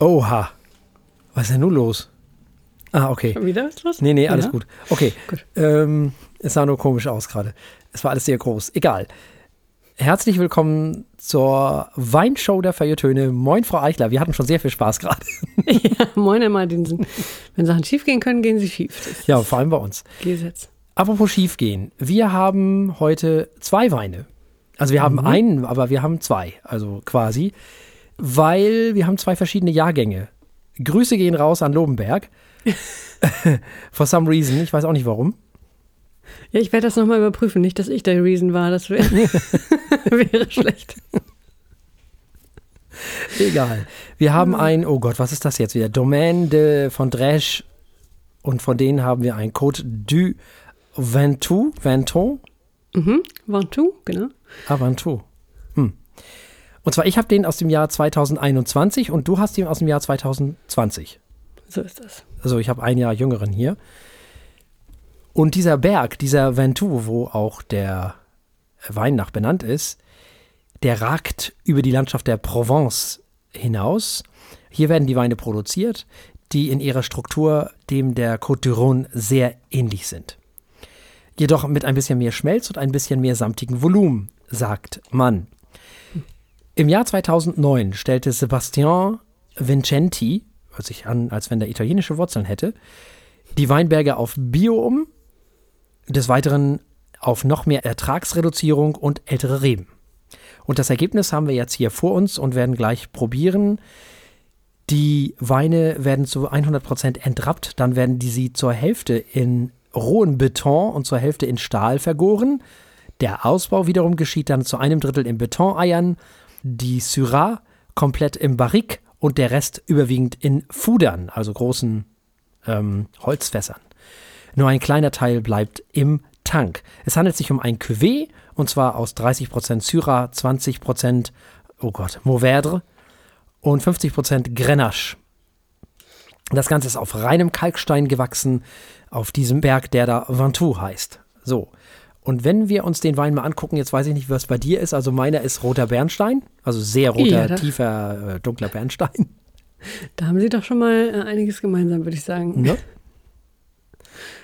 Oha. Was ist denn nun los? Ah, okay. Wieder was los? Nee, nee, alles Ja. gut. Okay. Gut. Ähm, es sah nur komisch aus gerade. Es war alles sehr groß. Egal. Herzlich willkommen zur Weinshow der Feiertöne. Moin, Frau Eichler. Wir hatten schon sehr viel Spaß gerade. ja, moin, Herr Martinsen. Wenn Sachen schief gehen können, gehen sie schief. Das Ja, vor allem bei uns. Gesetz. Apropos schiefgehen. Wir haben heute zwei Weine. Also wir haben Mhm. einen, aber wir haben zwei. Also quasi. Weil wir haben zwei verschiedene Jahrgänge. Grüße gehen raus an Lobenberg. For some reason. Ich weiß auch nicht warum. Ja, ich werde das nochmal überprüfen. Nicht, dass ich der Reason war. Das wäre wäre schlecht. Egal. Wir haben ein, oh Gott, was ist das jetzt wieder? Domaine de von Dresch und von denen haben wir ein Code du Ventoux, Venton, Mhm. Ventoux, genau. ah, Ventoux. Hm. Und zwar, ich habe den aus dem Jahr 2021 und du hast den aus dem Jahr 2020. So ist das. Also ich habe ein Jahr jüngeren hier. Und dieser Berg, dieser Ventoux, wo auch der Wein nach benannt ist, der ragt über die Landschaft der Provence hinaus. Hier werden die Weine produziert, die in ihrer Struktur dem der Côte d'Iron sehr ähnlich sind. Jedoch mit ein bisschen mehr Schmelz und ein bisschen mehr samtigen Volumen, sagt man. Im Jahr 2009 stellte Sebastian Vincenti, hört sich an, als wenn er italienische Wurzeln hätte, die Weinberge auf Bio um, des Weiteren auf noch mehr Ertragsreduzierung und ältere Reben. Und das Ergebnis haben wir jetzt hier vor uns und werden gleich probieren. Die Weine werden zu 100% entrappt, dann werden die sie zur Hälfte in rohen Beton und zur Hälfte in Stahl vergoren. Der Ausbau wiederum geschieht dann zu einem Drittel in Betoneiern, die Syrah komplett im Barrik und der Rest überwiegend in Fudern, also großen ähm, Holzfässern. Nur ein kleiner Teil bleibt im Tank. Es handelt sich um ein Cuvée und zwar aus 30% Syrah, 20% oh Gott, Mourvèdre und 50% Grenache. Das Ganze ist auf reinem Kalkstein gewachsen, auf diesem Berg, der da Ventoux heißt. So. Und wenn wir uns den Wein mal angucken, jetzt weiß ich nicht, was bei dir ist. Also meiner ist roter Bernstein, also sehr roter, Ja, tiefer, äh, dunkler Bernstein. Da haben sie doch schon mal äh, einiges gemeinsam, würde ich sagen. Ne?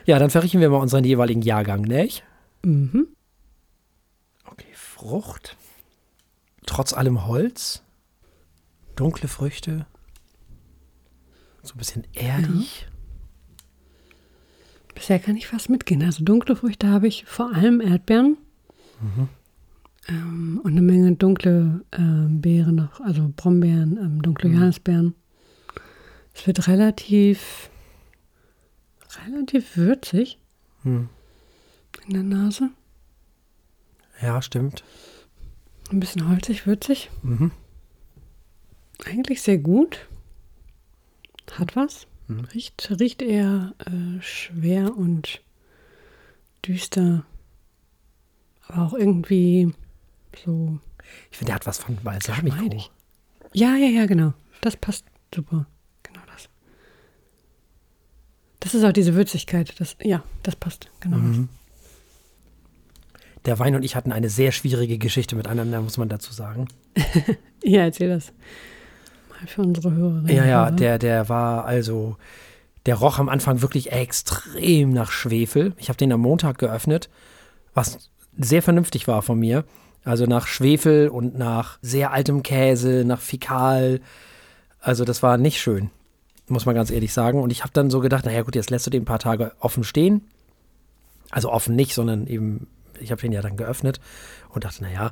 Ja, dann verriechen wir mal unseren jeweiligen Jahrgang, nicht? Mhm. Okay, Frucht. Trotz allem Holz. Dunkle Früchte. So ein bisschen erdig. Bisher kann ich fast mitgehen. Also dunkle Früchte habe ich vor allem Erdbeeren. Ähm, und eine Menge dunkle ähm, Beeren noch, also Brombeeren, ähm, dunkle Johannisbeeren. Es wird relativ, relativ würzig Hm. in der Nase. Ja, stimmt. Ein bisschen holzig, würzig. Mhm. Eigentlich sehr gut. Hat was. Riecht, riecht eher äh, schwer und düster. Aber auch irgendwie so. Ich finde, der hat was von Balsamico. Ja, ja, ja, genau. Das passt super. Genau das. Das ist auch diese Würzigkeit. Das, ja, das passt. Genau. Mhm. Der Wein und ich hatten eine sehr schwierige Geschichte miteinander, muss man dazu sagen. Ja, erzähl das. Mal für unsere Hörerinnen. Ja, ja, der, der war also, der roch am Anfang wirklich extrem nach Schwefel. Ich habe den am Montag geöffnet, was sehr vernünftig war von mir. Also nach Schwefel und nach sehr altem Käse, nach Fäkal. Also das war nicht schön, muss man ganz ehrlich sagen. Und ich habe dann so gedacht, naja gut, jetzt lässt du den ein paar Tage offen stehen. Also offen nicht, sondern eben, ich habe den ja dann geöffnet und dachte, naja,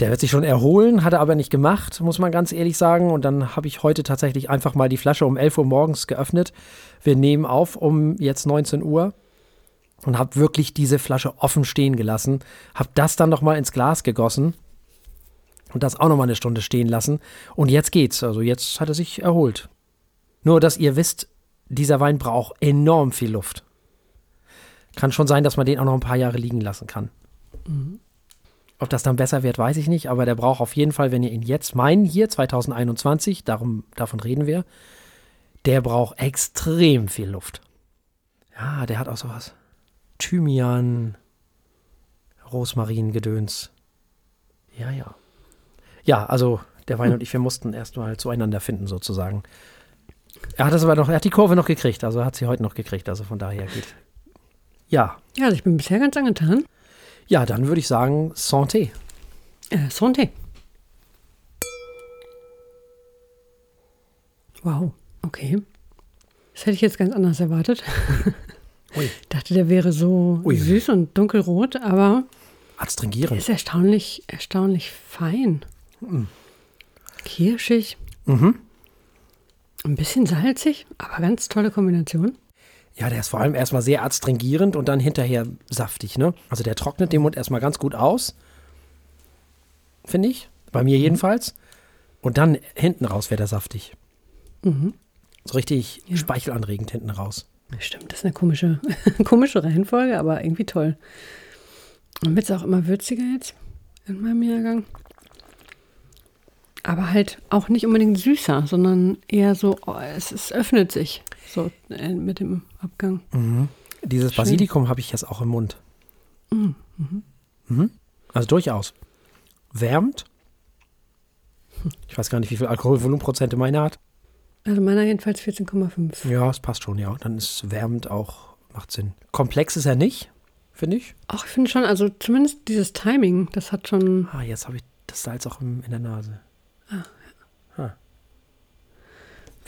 der wird sich schon erholen, hat er aber nicht gemacht, muss man ganz ehrlich sagen. Und dann habe ich heute tatsächlich einfach mal die Flasche um 11 Uhr morgens geöffnet. Wir nehmen auf um jetzt 19 Uhr und habe wirklich diese Flasche offen stehen gelassen. Habe das dann nochmal ins Glas gegossen und das auch nochmal eine Stunde stehen lassen. Und jetzt geht's. Also jetzt hat er sich erholt. Nur, dass ihr wisst, dieser Wein braucht enorm viel Luft. Kann schon sein, dass man den auch noch ein paar Jahre liegen lassen kann. Ob das dann besser wird, weiß ich nicht, aber der braucht auf jeden Fall, wenn ihr ihn jetzt meinen, hier 2021, darum, davon reden wir, der braucht extrem viel Luft. Ja, der hat auch sowas. Thymian, Rosmarin-Gedöns. Ja, ja. Ja, also der Wein und ich, wir mussten erstmal zueinander finden, sozusagen. Er hat es aber noch, er hat die Kurve noch gekriegt, also hat sie heute noch gekriegt, also von daher geht. Ja. Ja, also ich bin bisher ganz angetan. Ja, dann würde ich sagen, Santé. Äh, Santé. Wow, okay. Das hätte ich jetzt ganz anders erwartet. Ui. Ich dachte, der wäre so Ui. süß und dunkelrot, aber Adstringierend. ist erstaunlich, erstaunlich fein. Kirschig, Mhm. ein bisschen salzig, aber ganz tolle Kombination. Ja, der ist vor allem erstmal sehr adstringierend und dann hinterher saftig, ne? Also der trocknet den Mund erstmal ganz gut aus. Finde ich. Bei mir jedenfalls. Und dann hinten raus wäre der saftig. Mhm. So richtig Ja. speichelanregend hinten raus. Stimmt, das ist eine komische, komische Reihenfolge, aber irgendwie toll. Und wird es auch immer würziger jetzt in meinem Jahrgang. Aber halt auch nicht unbedingt süßer, sondern eher so, oh, es, es öffnet sich so äh, mit dem Abgang. Dieses Schön. Basilikum habe ich jetzt auch im Mund. Mhm. Also durchaus. Wärmt. Ich weiß gar nicht, wie viel Alkoholvolumenprozente meine hat. Also meiner jedenfalls 14,5. Ja, es passt schon, ja. Dann ist wärmend auch, macht Sinn. Komplex ist er nicht, finde ich. Auch ich finde schon, also zumindest dieses Timing, das hat schon, Ah, jetzt habe ich das Salz auch in der Nase.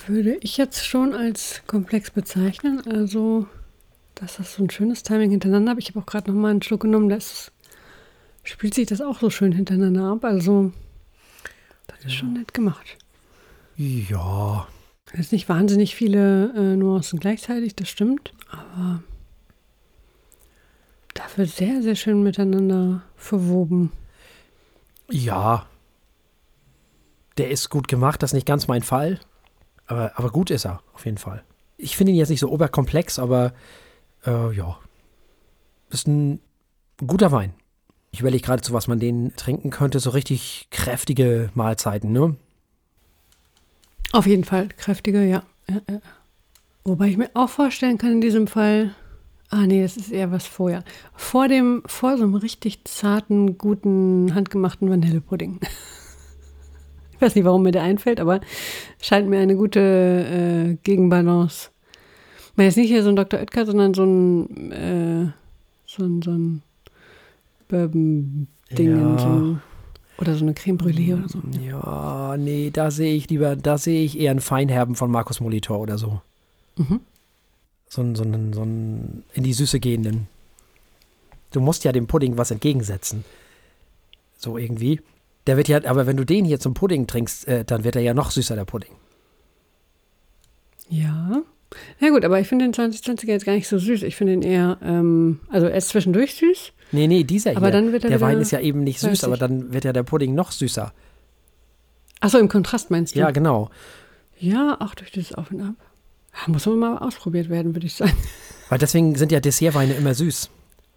Würde ich jetzt schon als komplex bezeichnen. Also, dass das so ein schönes Timing hintereinander habe. Ich habe auch gerade noch mal einen Schluck genommen, das spielt sich das auch so schön hintereinander ab. Also, das ist schon nett gemacht. Ja, Jetzt nicht wahnsinnig viele äh, Nuancen gleichzeitig, das stimmt, aber dafür sehr, sehr schön miteinander verwoben. ja. Der ist gut gemacht, das ist nicht ganz mein Fall. Aber, aber gut ist er, auf jeden Fall. Ich finde ihn jetzt nicht so oberkomplex, aber äh, ja. Ist ein guter Wein. Ich überlege gerade, zu was man den trinken könnte. So richtig kräftige Mahlzeiten, ne? Auf jeden Fall kräftiger, ja. ja, ja. Wobei ich mir auch vorstellen kann in diesem Fall, ah nee, das ist eher was vorher. Vor dem, vor so einem richtig zarten, guten, handgemachten Vanillepudding. Ich weiß nicht, warum mir der einfällt, aber scheint mir eine gute äh, Gegenbalance. Meine jetzt nicht hier so ein Dr. Oetker, sondern so ein, äh, so ein, so ein Bourbon-Ding. Ja. So, oder so eine Creme Brûlée oder so. Ja, nee, da sehe ich lieber, da sehe ich eher einen Feinherben von Markus Molitor oder so. Mhm. So einen, so einen, so einen in die Süße gehenden. Du musst ja dem Pudding was entgegensetzen. So irgendwie. Der wird ja, aber wenn du den hier zum Pudding trinkst, äh, dann wird er ja noch süßer, der Pudding. Ja. Ja gut, aber ich finde den 2020er jetzt gar nicht so süß. Ich finde ihn eher, ähm, also er ist zwischendurch süß. Nee, nee, dieser Aber hier. dann wird er der Wein ist ja eben nicht süß, aber dann wird ja der Pudding noch süßer. Achso, im Kontrast meinst du? Ja, genau. Ja, auch durch dieses Auf und Ab. Muss man mal ausprobiert werden, würde ich sagen. Weil deswegen sind ja Dessertweine immer süß.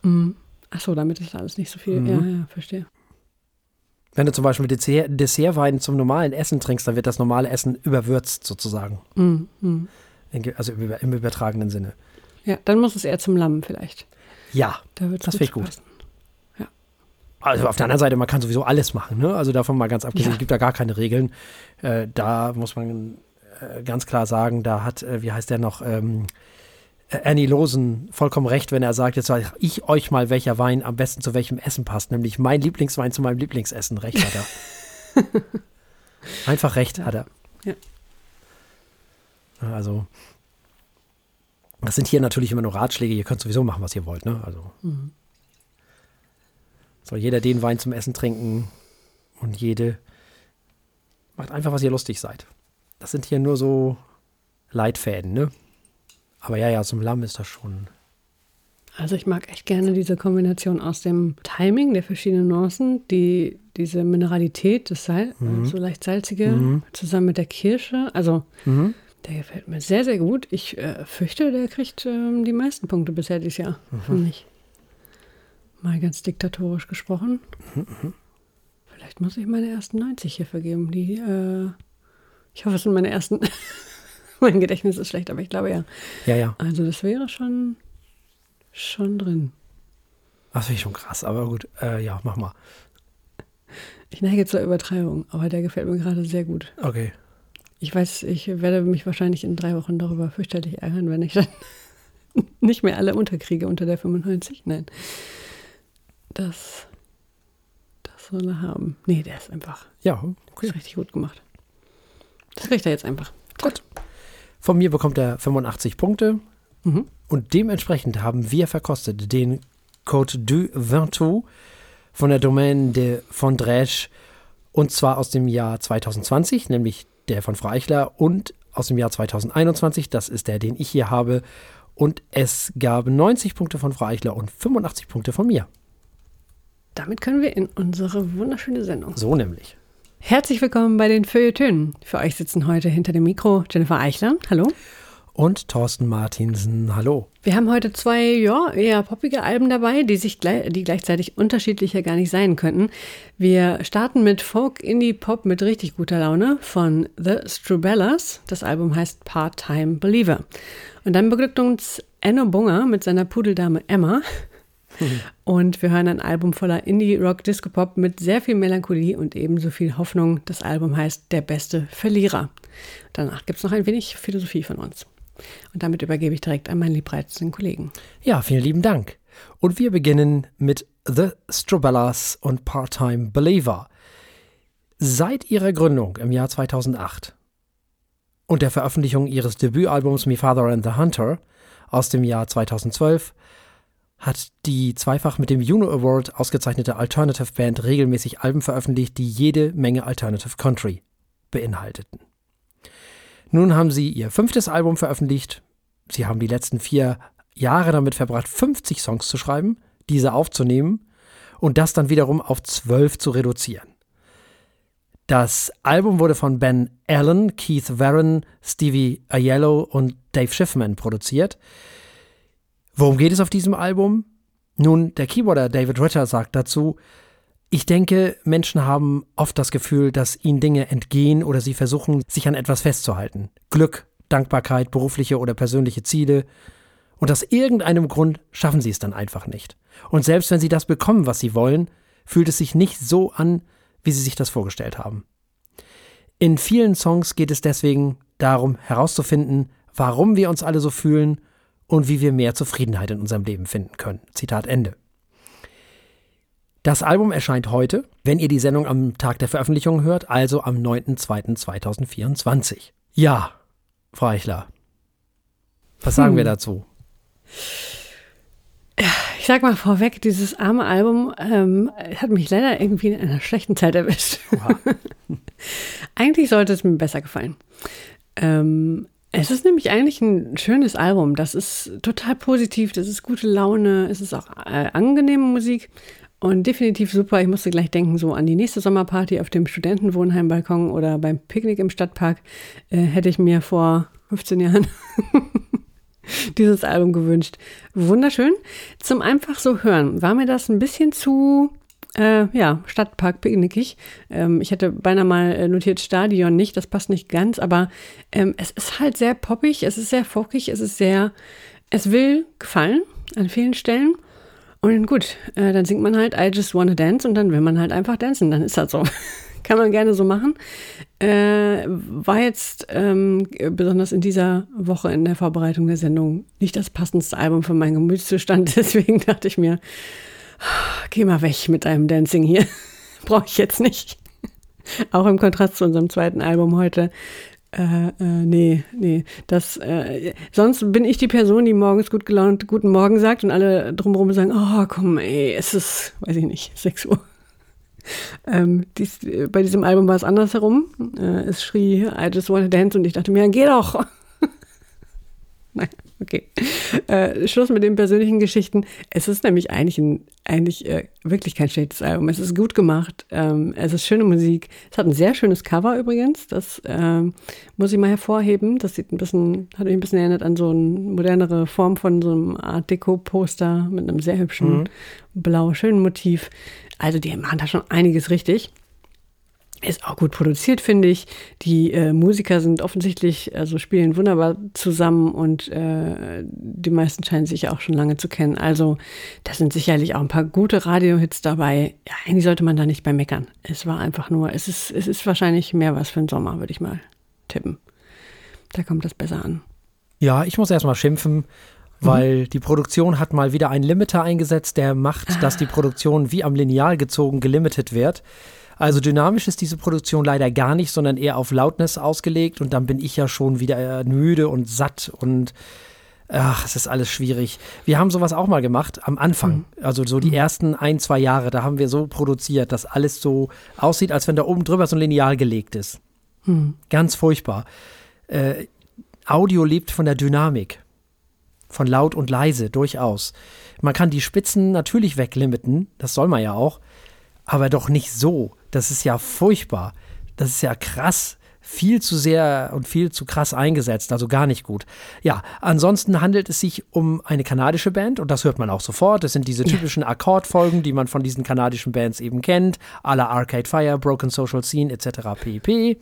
Mhm. Achso, damit ist alles nicht so viel. Mhm. Ja, ja, verstehe. Wenn du zum Beispiel Dessert, Dessertwein zum normalen Essen trinkst, dann wird das normale Essen überwürzt sozusagen. In ge- Also im, über- im übertragenen Sinne. Ja, dann muss es eher zum Lamm vielleicht. Ja, Da Das finde ich gut. passen. Also auf der anderen Seite, man kann sowieso alles machen, ne? Also davon mal ganz abgesehen, Ja. es gibt da gar keine Regeln. Äh, da muss man äh, ganz klar sagen, da hat, äh, wie heißt der noch, ähm, äh, Annie Losen vollkommen recht, wenn er sagt, jetzt sage ich euch mal, welcher Wein am besten zu welchem Essen passt. Nämlich mein Lieblingswein zu meinem Lieblingsessen. Recht hat er. Einfach recht hat er. Ja. Also, das sind hier natürlich immer nur Ratschläge. Ihr könnt sowieso machen, was ihr wollt, ne? Also. Mhm. Soll jeder den Wein zum Essen trinken und jede macht einfach, was ihr lustig seid. Das sind hier nur so Leitfäden, ne? Aber ja, ja, zum Lamm ist das schon. Also ich mag echt gerne diese Kombination aus dem Timing der verschiedenen Nuancen, die, diese Mineralität, das Salz, Mhm. so leicht salzige, Mhm. zusammen mit der Kirsche. Also Mhm. der gefällt mir sehr, sehr gut. Ich äh, fürchte, der kriegt ähm, die meisten Punkte bisher dieses Jahr, Mhm. finde ich. Mal ganz diktatorisch gesprochen. Mhm, Vielleicht muss ich meine ersten 90 hier vergeben. Die, äh, ich hoffe, es sind meine ersten. mein Gedächtnis ist schlecht, aber ich glaube ja. Ja, ja. Also das wäre schon, schon drin. Das finde ich schon krass, aber gut. Äh, ja, mach mal. Ich neige zur Übertreibung, aber der gefällt mir gerade sehr gut. Okay. Ich weiß, ich werde mich wahrscheinlich in drei Wochen darüber fürchterlich ärgern, wenn ich dann nicht mehr alle unterkriege unter der 95. Nein. Das, das soll er haben. Nee, der ist einfach. Ja, okay. Ist richtig gut gemacht. Das kriegt er jetzt einfach. Gut. Von mir bekommt er 85 Punkte. Mhm. Und dementsprechend haben wir verkostet den Code du Ventoux von der Domaine de Fondrèche und zwar aus dem Jahr 2020, nämlich der von Frau Eichler und aus dem Jahr 2021, das ist der, den ich hier habe. Und es gab 90 Punkte von Frau Eichler und 85 Punkte von mir. Damit können wir in unsere wunderschöne Sendung. So nämlich. Herzlich willkommen bei den Feuilletönen. Für euch sitzen heute hinter dem Mikro Jennifer Eichler. Hallo und Thorsten Martinsen. Hallo. Wir haben heute zwei ja, eher poppige Alben dabei, die, sich, die gleichzeitig unterschiedlicher gar nicht sein könnten. Wir starten mit Folk Indie Pop mit richtig guter Laune von The Strubellas. Das Album heißt Part-Time Believer. Und dann beglückt uns Enno Bunger mit seiner Pudeldame Emma. Und wir hören ein Album voller Indie-Rock-Disco-Pop mit sehr viel Melancholie und ebenso viel Hoffnung. Das Album heißt Der beste Verlierer. Danach gibt es noch ein wenig Philosophie von uns. Und damit übergebe ich direkt an meinen liebreizenden Kollegen. Ja, vielen lieben Dank. Und wir beginnen mit The Strobellas und Part-Time Believer. Seit ihrer Gründung im Jahr 2008 und der Veröffentlichung ihres Debütalbums Me Father and the Hunter aus dem Jahr 2012 hat die zweifach mit dem Juno Award ausgezeichnete Alternative Band regelmäßig Alben veröffentlicht, die jede Menge Alternative Country beinhalteten. Nun haben sie ihr fünftes Album veröffentlicht. Sie haben die letzten vier Jahre damit verbracht, 50 Songs zu schreiben, diese aufzunehmen und das dann wiederum auf zwölf zu reduzieren. Das Album wurde von Ben Allen, Keith Warren, Stevie Aiello und Dave Schiffman produziert. Worum geht es auf diesem Album? Nun, der Keyboarder David Ritter sagt dazu, ich denke, Menschen haben oft das Gefühl, dass ihnen Dinge entgehen oder sie versuchen, sich an etwas festzuhalten. Glück, Dankbarkeit, berufliche oder persönliche Ziele. Und aus irgendeinem Grund schaffen sie es dann einfach nicht. Und selbst wenn sie das bekommen, was sie wollen, fühlt es sich nicht so an, wie sie sich das vorgestellt haben. In vielen Songs geht es deswegen darum herauszufinden, warum wir uns alle so fühlen und wie wir mehr Zufriedenheit in unserem Leben finden können. Zitat Ende. Das Album erscheint heute, wenn ihr die Sendung am Tag der Veröffentlichung hört, also am 9.2.2024. Ja, Frau Eichler, was sagen hm. wir dazu? Ich sag mal vorweg, dieses arme Album ähm, hat mich leider irgendwie in einer schlechten Zeit erwischt. eigentlich sollte es mir besser gefallen. Ähm, es ist nämlich eigentlich ein schönes Album. Das ist total positiv, das ist gute Laune, es ist auch äh, angenehme Musik. Und definitiv super. Ich musste gleich denken, so an die nächste Sommerparty auf dem Studentenwohnheimbalkon oder beim Picknick im Stadtpark äh, hätte ich mir vor 15 Jahren dieses Album gewünscht. Wunderschön. Zum einfach so hören war mir das ein bisschen zu, äh, ja, Stadtpark picknickig. Ähm, ich hätte beinahe mal äh, notiert Stadion nicht, das passt nicht ganz, aber ähm, es ist halt sehr poppig, es ist sehr folkig, es ist sehr, es will gefallen an vielen Stellen. Und gut, äh, dann singt man halt I just wanna dance und dann will man halt einfach tanzen. Dann ist das so. Kann man gerne so machen. Äh, war jetzt ähm, besonders in dieser Woche in der Vorbereitung der Sendung nicht das passendste Album für meinen Gemütszustand. Deswegen dachte ich mir, geh mal weg mit deinem Dancing hier. Brauche ich jetzt nicht. Auch im Kontrast zu unserem zweiten Album heute äh, äh, nee, nee. Das, äh, sonst bin ich die Person, die morgens gut gelaunt Guten Morgen sagt und alle drumherum sagen, oh komm, ey, es ist, weiß ich nicht, 6 Uhr. Ähm, dies, bei diesem Album war es andersherum. Äh, es schrie, I just want to dance und ich dachte mir, geh doch. Nein. Okay. Äh, Schluss mit den persönlichen Geschichten. Es ist nämlich eigentlich, ein, eigentlich äh, wirklich kein schlechtes Album. Es ist gut gemacht. Ähm, es ist schöne Musik. Es hat ein sehr schönes Cover übrigens. Das ähm, muss ich mal hervorheben. Das sieht ein bisschen, hat mich ein bisschen erinnert an so eine modernere Form von so einem Art Deco-Poster mit einem sehr hübschen mhm. blau, schönen Motiv. Also die machen da schon einiges richtig. Ist auch gut produziert, finde ich. Die äh, Musiker sind offensichtlich, also spielen wunderbar zusammen und äh, die meisten scheinen sich auch schon lange zu kennen. Also, da sind sicherlich auch ein paar gute Radiohits dabei. Ja, eigentlich sollte man da nicht bei meckern. Es war einfach nur, es ist, es ist wahrscheinlich mehr was für den Sommer, würde ich mal tippen. Da kommt das besser an. Ja, ich muss erstmal schimpfen, weil mhm. die Produktion hat mal wieder einen Limiter eingesetzt, der macht, ah. dass die Produktion wie am Lineal gezogen gelimitet wird. Also dynamisch ist diese Produktion leider gar nicht, sondern eher auf Lautness ausgelegt und dann bin ich ja schon wieder müde und satt und ach, es ist alles schwierig. Wir haben sowas auch mal gemacht am Anfang, mhm. also so die mhm. ersten ein, zwei Jahre, da haben wir so produziert, dass alles so aussieht, als wenn da oben drüber so ein Lineal gelegt ist. Mhm. Ganz furchtbar. Äh, Audio lebt von der Dynamik. Von laut und leise, durchaus. Man kann die Spitzen natürlich weglimiten, das soll man ja auch, aber doch nicht so. Das ist ja furchtbar. Das ist ja krass viel zu sehr und viel zu krass eingesetzt, also gar nicht gut. Ja, ansonsten handelt es sich um eine kanadische Band und das hört man auch sofort. Das sind diese typischen Akkordfolgen, die man von diesen kanadischen Bands eben kennt, à la Arcade Fire, Broken Social Scene etc. pp.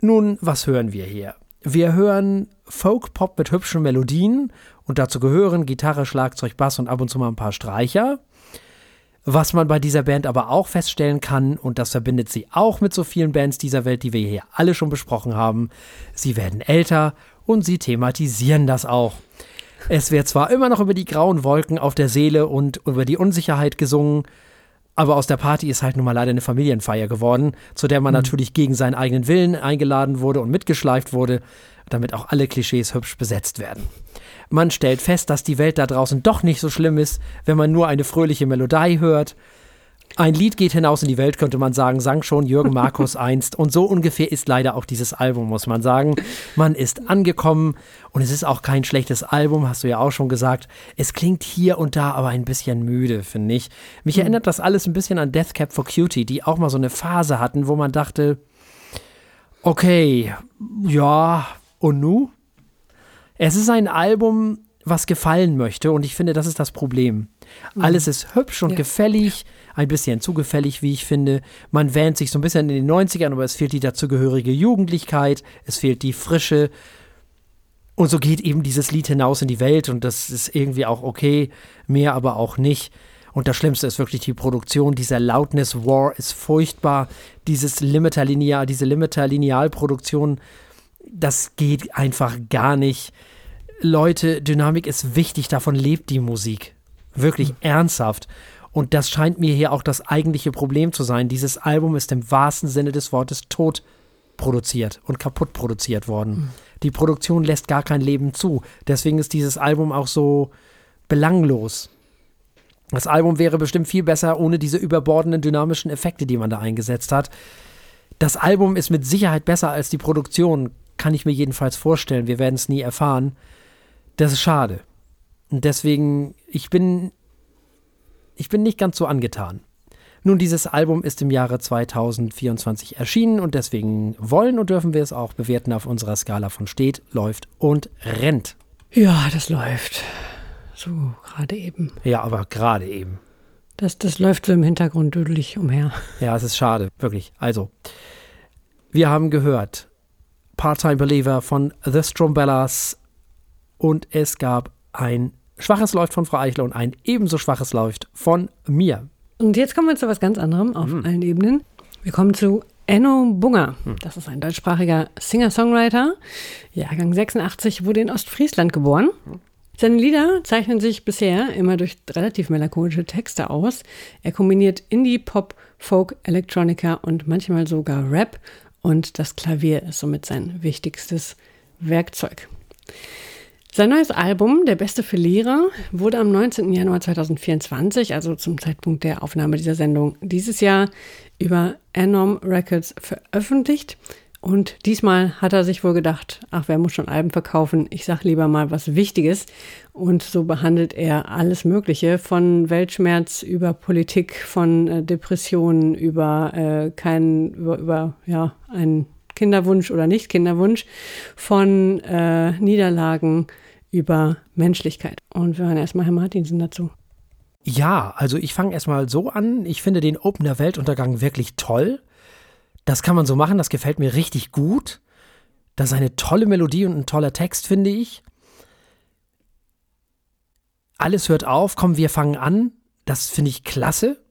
Nun, was hören wir hier? Wir hören Folk-Pop mit hübschen Melodien und dazu gehören Gitarre, Schlagzeug, Bass und ab und zu mal ein paar Streicher. Was man bei dieser Band aber auch feststellen kann, und das verbindet sie auch mit so vielen Bands dieser Welt, die wir hier alle schon besprochen haben, sie werden älter und sie thematisieren das auch. Es wird zwar immer noch über die grauen Wolken auf der Seele und über die Unsicherheit gesungen, aber aus der Party ist halt nun mal leider eine Familienfeier geworden, zu der man mhm. natürlich gegen seinen eigenen Willen eingeladen wurde und mitgeschleift wurde, damit auch alle Klischees hübsch besetzt werden. Man stellt fest, dass die Welt da draußen doch nicht so schlimm ist, wenn man nur eine fröhliche Melodie hört. Ein Lied geht hinaus in die Welt, könnte man sagen, sang schon Jürgen Markus einst. Und so ungefähr ist leider auch dieses Album, muss man sagen. Man ist angekommen und es ist auch kein schlechtes Album, hast du ja auch schon gesagt. Es klingt hier und da aber ein bisschen müde, finde ich. Mich mhm. erinnert das alles ein bisschen an Death Cap for Cutie, die auch mal so eine Phase hatten, wo man dachte, okay, ja, und nu? Es ist ein Album, was gefallen möchte und ich finde, das ist das Problem. Mhm. Alles ist hübsch und ja. gefällig, ein bisschen zu gefällig, wie ich finde. Man wähnt sich so ein bisschen in den 90ern, aber es fehlt die dazugehörige Jugendlichkeit, es fehlt die Frische. Und so geht eben dieses Lied hinaus in die Welt und das ist irgendwie auch okay, mehr aber auch nicht. Und das Schlimmste ist wirklich die Produktion. Dieser Loudness War ist furchtbar. Dieses Limiter-Lineal, diese Limiter-Lineal-Produktion das geht einfach gar nicht. Leute, Dynamik ist wichtig, davon lebt die Musik. Wirklich mhm. ernsthaft. Und das scheint mir hier auch das eigentliche Problem zu sein. Dieses Album ist im wahrsten Sinne des Wortes tot produziert und kaputt produziert worden. Mhm. Die Produktion lässt gar kein Leben zu. Deswegen ist dieses Album auch so belanglos. Das Album wäre bestimmt viel besser ohne diese überbordenden dynamischen Effekte, die man da eingesetzt hat. Das Album ist mit Sicherheit besser als die Produktion, kann ich mir jedenfalls vorstellen. Wir werden es nie erfahren. Das ist schade. Und deswegen, ich bin, ich bin nicht ganz so angetan. Nun, dieses Album ist im Jahre 2024 erschienen und deswegen wollen und dürfen wir es auch bewerten auf unserer Skala von steht, läuft und rennt. Ja, das läuft. So, gerade eben. Ja, aber gerade eben. Das, das läuft so im Hintergrund düdelig umher. Ja, es ist schade, wirklich. Also, wir haben gehört Part-Time Believer von The Strombellas und es gab ein schwaches Läuft von Frau Eichler und ein ebenso schwaches Läuft von mir. Und jetzt kommen wir zu was ganz anderem auf mhm. allen Ebenen. Wir kommen zu Enno Bunger. Mhm. Das ist ein deutschsprachiger Singer-Songwriter. Jahrgang 86 wurde in Ostfriesland geboren. Seine Lieder zeichnen sich bisher immer durch relativ melancholische Texte aus. Er kombiniert Indie, Pop, Folk, Electronica und manchmal sogar Rap und das Klavier ist somit sein wichtigstes Werkzeug. Sein neues Album, Der beste Verlierer, wurde am 19. Januar 2024, also zum Zeitpunkt der Aufnahme dieser Sendung dieses Jahr, über Anom Records veröffentlicht. Und diesmal hat er sich wohl gedacht, ach, wer muss schon Alben verkaufen? Ich sag lieber mal was Wichtiges. Und so behandelt er alles Mögliche, von Weltschmerz über Politik, von äh, Depressionen, über äh, keinen, über, über ja, einen Kinderwunsch oder Nicht-Kinderwunsch, von äh, Niederlagen über Menschlichkeit. Und wir hören erstmal Herr Martinsen dazu. Ja, also ich fange erstmal so an. Ich finde den Opener Weltuntergang wirklich toll. Das kann man so machen, das gefällt mir richtig gut. Das ist eine tolle Melodie und ein toller Text, finde ich. Alles hört auf, komm, wir fangen an. Das finde ich klasse.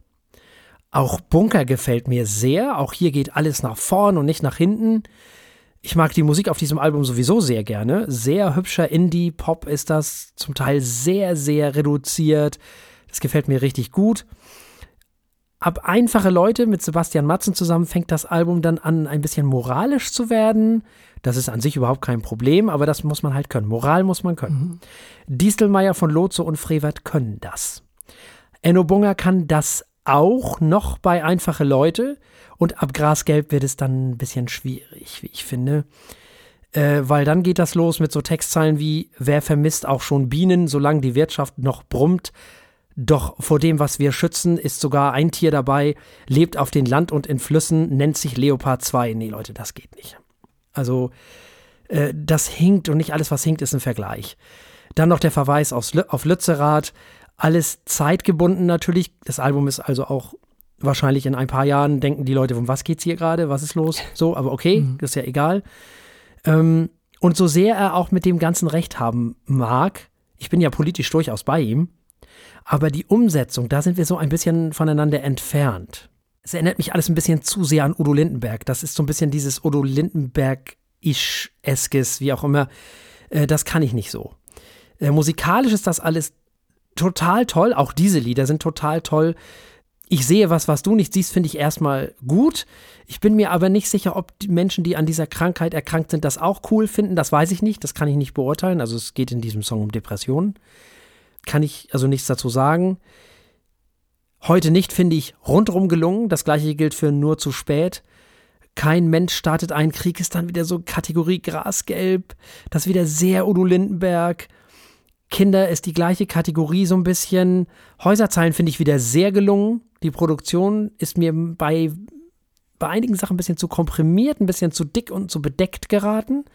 Auch Bunker gefällt mir sehr. Auch hier geht alles nach vorn und nicht nach hinten. Ich mag die Musik auf diesem Album sowieso sehr gerne. Sehr hübscher Indie-Pop ist das, zum Teil sehr, sehr reduziert. Das gefällt mir richtig gut. Ab einfache Leute mit Sebastian Matzen zusammen fängt das Album dann an, ein bisschen moralisch zu werden. Das ist an sich überhaupt kein Problem, aber das muss man halt können. Moral muss man können. Mhm. Distelmeier von Lotso und Frevert können das. Enno Bunger kann das auch noch bei einfache Leute und ab Grasgelb wird es dann ein bisschen schwierig, wie ich finde. Äh, weil dann geht das los mit so Textzeilen wie, wer vermisst auch schon Bienen, solange die Wirtschaft noch brummt, doch vor dem, was wir schützen, ist sogar ein Tier dabei, lebt auf den Land und in Flüssen, nennt sich Leopard 2. Nee, Leute, das geht nicht. Also, äh, das hinkt und nicht alles, was hinkt, ist ein Vergleich. Dann noch der Verweis aufs, auf Lützerath. Alles zeitgebunden natürlich. Das Album ist also auch wahrscheinlich in ein paar Jahren, denken die Leute, um was geht's hier gerade, was ist los? So, aber okay, mhm. ist ja egal. Ähm, und so sehr er auch mit dem Ganzen recht haben mag, ich bin ja politisch durchaus bei ihm, aber die Umsetzung, da sind wir so ein bisschen voneinander entfernt. Es erinnert mich alles ein bisschen zu sehr an Udo Lindenberg. Das ist so ein bisschen dieses Udo Lindenberg-isch-eskes, wie auch immer. Äh, das kann ich nicht so. Äh, musikalisch ist das alles total toll. Auch diese Lieder sind total toll. Ich sehe was, was du nicht siehst, finde ich erstmal gut. Ich bin mir aber nicht sicher, ob die Menschen, die an dieser Krankheit erkrankt sind, das auch cool finden. Das weiß ich nicht. Das kann ich nicht beurteilen. Also es geht in diesem Song um Depressionen kann ich also nichts dazu sagen. Heute nicht, finde ich, rundrum gelungen. Das gleiche gilt für nur zu spät. Kein Mensch startet einen Krieg, ist dann wieder so Kategorie Grasgelb. Das wieder sehr Udo Lindenberg. Kinder ist die gleiche Kategorie so ein bisschen. Häuserzeilen finde ich wieder sehr gelungen. Die Produktion ist mir bei, bei einigen Sachen ein bisschen zu komprimiert, ein bisschen zu dick und zu bedeckt geraten.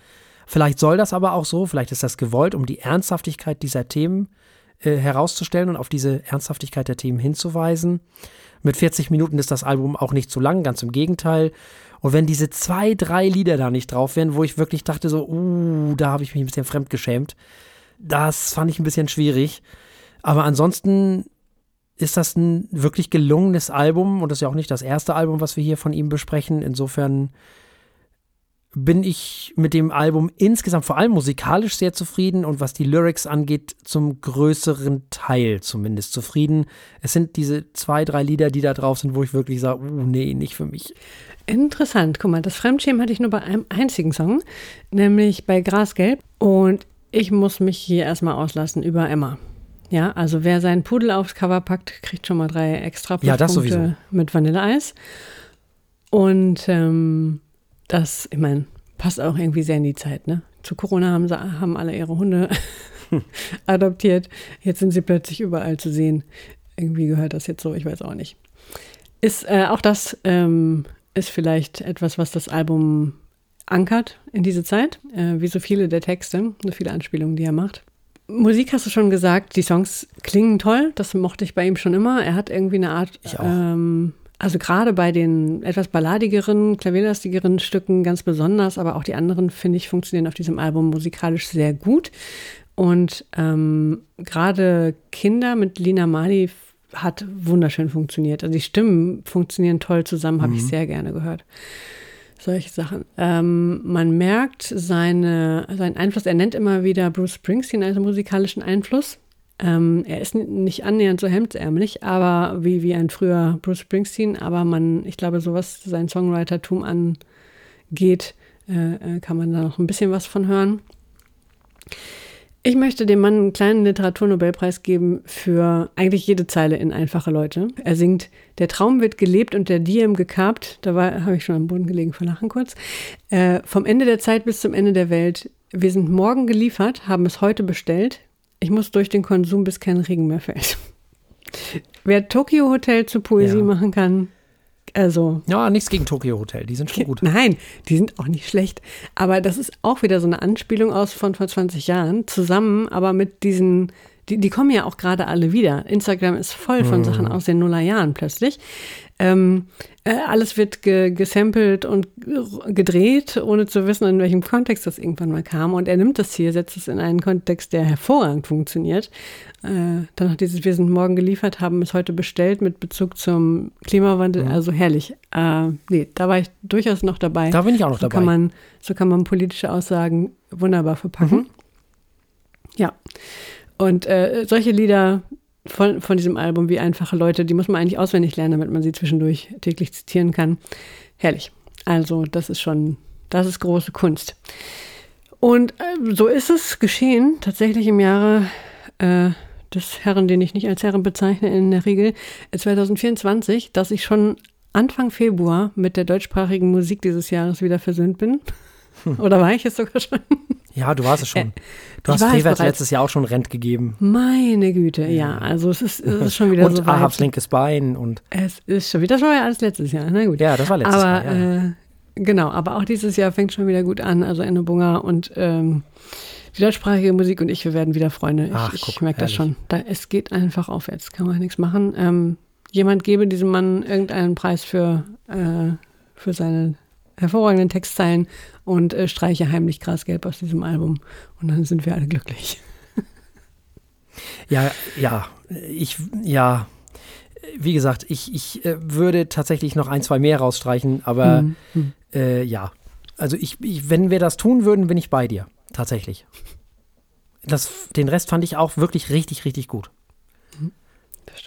Vielleicht soll das aber auch so, vielleicht ist das gewollt, um die Ernsthaftigkeit dieser Themen äh, herauszustellen und auf diese Ernsthaftigkeit der Themen hinzuweisen. Mit 40 Minuten ist das Album auch nicht zu lang, ganz im Gegenteil. Und wenn diese zwei, drei Lieder da nicht drauf wären, wo ich wirklich dachte, so, uh, da habe ich mich ein bisschen fremdgeschämt, das fand ich ein bisschen schwierig. Aber ansonsten ist das ein wirklich gelungenes Album und das ist ja auch nicht das erste Album, was wir hier von ihm besprechen. Insofern bin ich mit dem Album insgesamt vor allem musikalisch sehr zufrieden und was die Lyrics angeht, zum größeren Teil zumindest zufrieden. Es sind diese zwei, drei Lieder, die da drauf sind, wo ich wirklich sage, uh, nee, nicht für mich. Interessant. Guck mal, das Fremdschämen hatte ich nur bei einem einzigen Song, nämlich bei Grasgelb. Und ich muss mich hier erstmal auslassen über Emma. Ja, also wer seinen Pudel aufs Cover packt, kriegt schon mal drei extra Punkte ja, mit Vanilleeis. Und ähm, das, ich meine, passt auch irgendwie sehr in die Zeit, ne? Zu Corona haben, sie, haben alle ihre Hunde adoptiert. Jetzt sind sie plötzlich überall zu sehen. Irgendwie gehört das jetzt so, ich weiß auch nicht. Ist äh, auch das ähm, ist vielleicht etwas, was das Album ankert in diese Zeit, äh, wie so viele der Texte, so viele Anspielungen, die er macht. Musik hast du schon gesagt, die Songs klingen toll, das mochte ich bei ihm schon immer. Er hat irgendwie eine Art ähm, also gerade bei den etwas balladigeren, klavierlastigeren Stücken ganz besonders, aber auch die anderen, finde ich, funktionieren auf diesem Album musikalisch sehr gut. Und ähm, gerade Kinder mit Lina Mali hat wunderschön funktioniert. Also die Stimmen funktionieren toll zusammen, habe mhm. ich sehr gerne gehört. Solche Sachen. Ähm, man merkt seine, seinen Einfluss, er nennt immer wieder Bruce Springsteen als musikalischen Einfluss. Ähm, er ist nicht annähernd so hemdsärmlich, aber wie, wie ein früher Bruce Springsteen, aber man, ich glaube, so was sein Songwritertum angeht, äh, äh, kann man da noch ein bisschen was von hören. Ich möchte dem Mann einen kleinen Literaturnobelpreis geben für eigentlich jede Zeile in Einfache Leute. Er singt, der Traum wird gelebt und der Diem gekapt. Da habe ich schon am Boden gelegen vor Lachen kurz. Äh, vom Ende der Zeit bis zum Ende der Welt. Wir sind morgen geliefert, haben es heute bestellt. Ich muss durch den Konsum, bis kein Regen mehr fällt. Wer Tokyo Hotel zu Poesie ja. machen kann, also. Ja, nichts gegen Tokyo Hotel, die sind schon gut. Nein, die sind auch nicht schlecht. Aber das ist auch wieder so eine Anspielung aus von vor 20 Jahren, zusammen, aber mit diesen, die, die kommen ja auch gerade alle wieder. Instagram ist voll von mhm. Sachen aus den Nullerjahren plötzlich. Ähm, äh, alles wird ge gesampelt und gedreht, ohne zu wissen, in welchem Kontext das irgendwann mal kam. Und er nimmt das hier, setzt es in einen Kontext, der hervorragend funktioniert. Äh, dann hat dieses Wir sind morgen geliefert, haben es heute bestellt mit Bezug zum Klimawandel. Mhm. Also herrlich. Äh, nee, da war ich durchaus noch dabei. Da bin ich auch noch so dabei. Kann man, so kann man politische Aussagen wunderbar verpacken. Mhm. Ja. Und äh, solche Lieder von, von diesem Album wie einfache Leute, die muss man eigentlich auswendig lernen, damit man sie zwischendurch täglich zitieren kann. Herrlich. Also, das ist schon, das ist große Kunst. Und äh, so ist es geschehen, tatsächlich im Jahre äh, des Herren, den ich nicht als Herren bezeichne in der Regel, 2024, äh, dass ich schon Anfang Februar mit der deutschsprachigen Musik dieses Jahres wieder versöhnt bin. Oder war ich es sogar schon? Ja, du warst es schon. Äh, du hast Rewert letztes Jahr auch schon Rent gegeben. Meine Güte, ja. Also es ist, es ist schon wieder und so weit. Ahabs linkes Bein und. Es ist schon wieder, das war ja alles letztes Jahr, na gut. Ja, das war letztes aber, Jahr. Ja. Äh, genau, aber auch dieses Jahr fängt schon wieder gut an. Also Enne Bunga und ähm, die deutschsprachige Musik und ich, wir werden wieder Freunde. Ich, Ach, ich merke das schon. Da, es geht einfach aufwärts, kann man nichts machen. Ähm, jemand gebe diesem Mann irgendeinen Preis für, äh, für seine hervorragenden Textzeilen und äh, streiche heimlich Grasgelb aus diesem Album. Und dann sind wir alle glücklich. Ja, ja, ich, ja, wie gesagt, ich, ich äh, würde tatsächlich noch ein, zwei mehr rausstreichen, aber mhm. äh, ja, also ich, ich, wenn wir das tun würden, bin ich bei dir, tatsächlich. Das, den Rest fand ich auch wirklich richtig, richtig gut.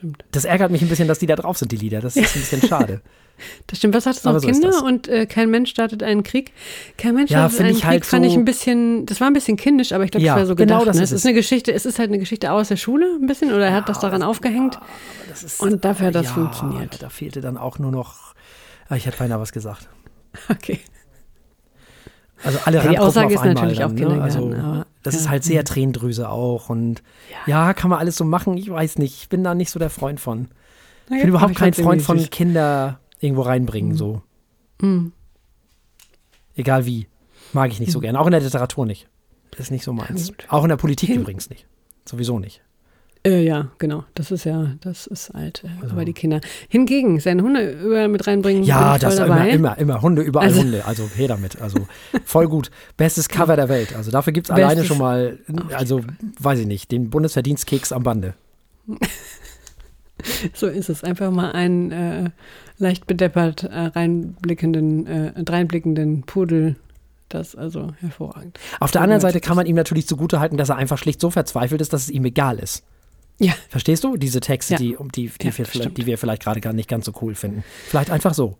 Das stimmt. Das ärgert mich ein bisschen, dass die da drauf sind, die Lieder. Das ist ein bisschen schade. Das stimmt. Was hast du noch? So Kinder und äh, kein Mensch startet einen Krieg. Kein Mensch ja, startet einen Krieg, halt fand so ich ein bisschen, das war ein bisschen kindisch, aber ich glaube, ja, das war so genau gedacht. das ne? ist es ist eine Geschichte, es ist halt eine Geschichte aus der Schule ein bisschen oder er ja, hat das daran aufgehängt. Ist, und dafür hat das funktioniert. Da fehlte dann auch nur noch, ah, ich hätte beinahe was gesagt. Okay. Also alle ja, Die Aussage ist natürlich dann, auch ne? Kindergarten. Also, aber, das ja. ist halt sehr Tränendrüse auch und ja. kann man alles so machen. Ich weiß nicht, ich bin da nicht so der Freund von. Ich bin überhaupt kein Freund von Kinder irgendwo reinbringen, mhm. so. Mhm. Egal wie. Mag ich nicht so Mhm. gerne. Auch in der Literatur nicht. Ist nicht so meins. gut. Auch in der Politik übrigens nicht. Sowieso nicht. Äh, ja, genau. Das ist ja, das ist halt äh, Also. über die Kinder. Hingegen, seine Hunde überall mit reinbringen, Ja, das immer, immer, immer. Hunde, überall Also- Hunde. Also her damit. Also voll gut. Bestes Cover der Welt. Also dafür gibt es alleine schon mal, also weiß ich nicht, den Bundesverdienstkeks am Bande. So ist es. Einfach mal einen äh, leicht bedeppert äh, reinblickenden, äh, reinblickenden Pudel. Das also hervorragend. Auf der anderen Seite kann man ihm natürlich zugutehalten, dass er einfach schlicht so verzweifelt ist, dass es ihm egal ist. Ja. Verstehst du? Diese Texte, Ja. die, die, die, Ja, wir, vielleicht, die wir vielleicht gerade gar nicht ganz so cool finden. Vielleicht einfach so.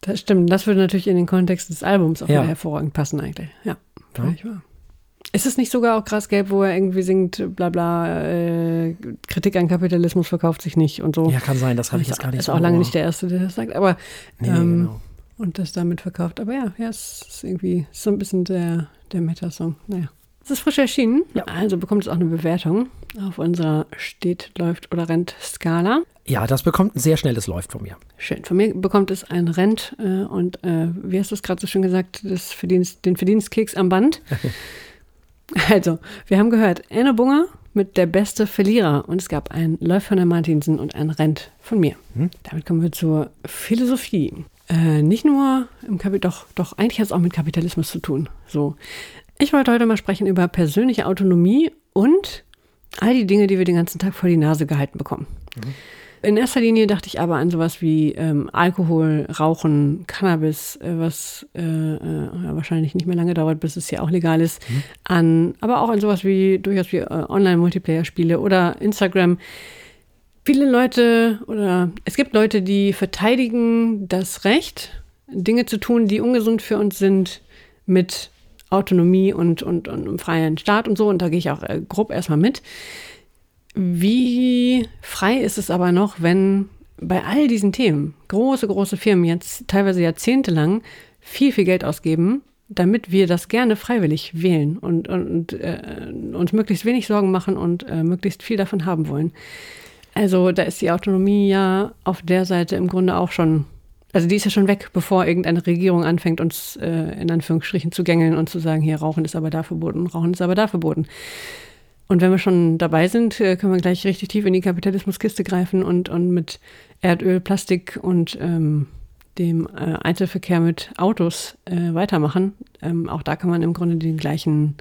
Das stimmt. Das würde natürlich in den Kontext des Albums auch wieder hervorragend passen eigentlich. Ja, völlig wahr. Ist es nicht sogar auch krass gelb, wo er irgendwie singt, bla bla, äh, Kritik an Kapitalismus verkauft sich nicht und so. Ja, kann sein, das habe ich jetzt gar nicht ist auch lange nicht der Erste, der das sagt, aber Nee, ähm, genau. und das damit verkauft. Aber ja, ja, es ist irgendwie so ein bisschen der, der Meta-Song. Naja. Es ist frisch erschienen, Ja. also bekommt es auch eine Bewertung auf unserer steht, läuft oder rennt Skala. Ja, das bekommt ein sehr schnelles Läuft von mir. Schön. Von mir bekommt es ein Rent äh, und äh, wie hast du es gerade so schön gesagt, das Verdienst, den Verdienstkeks am Band. also, wir haben gehört, Anne Bunger mit der beste Verlierer und es gab ein Läuft von der Martinsen und ein Rent von mir. Hm? Damit kommen wir zur Philosophie. Äh, nicht nur im Kapital, doch, doch, eigentlich hat es auch mit Kapitalismus zu tun. So. Ich wollte heute mal sprechen über persönliche Autonomie und all die Dinge, die wir den ganzen Tag vor die Nase gehalten bekommen. In erster Linie dachte ich aber an sowas wie ähm, Alkohol, Rauchen, Cannabis, äh, was äh, äh, wahrscheinlich nicht mehr lange dauert, bis es hier auch legal ist. An, aber auch an sowas wie durchaus wie äh, Online-Multiplayer-Spiele oder Instagram. Viele Leute oder es gibt Leute, die verteidigen das Recht, Dinge zu tun, die ungesund für uns sind, mit Autonomie und, und, und einem freien Staat und so. Und da gehe ich auch äh, grob erstmal mit. Wie frei ist es aber noch, wenn bei all diesen Themen große, große Firmen jetzt teilweise jahrzehntelang viel, viel Geld ausgeben, damit wir das gerne freiwillig wählen und, und, und äh, uns möglichst wenig Sorgen machen und äh, möglichst viel davon haben wollen. Also da ist die Autonomie ja auf der Seite im Grunde auch schon, also die ist ja schon weg, bevor irgendeine Regierung anfängt, uns äh, in Anführungsstrichen zu gängeln und zu sagen, hier Rauchen ist aber da verboten, Rauchen ist aber da verboten. Und wenn wir schon dabei sind, äh, können wir gleich richtig tief in die Kapitalismuskiste greifen und, und mit Erdöl, Plastik und ähm, dem äh, Einzelverkehr mit Autos äh, weitermachen. Ähm, auch da kann man im Grunde den gleichen,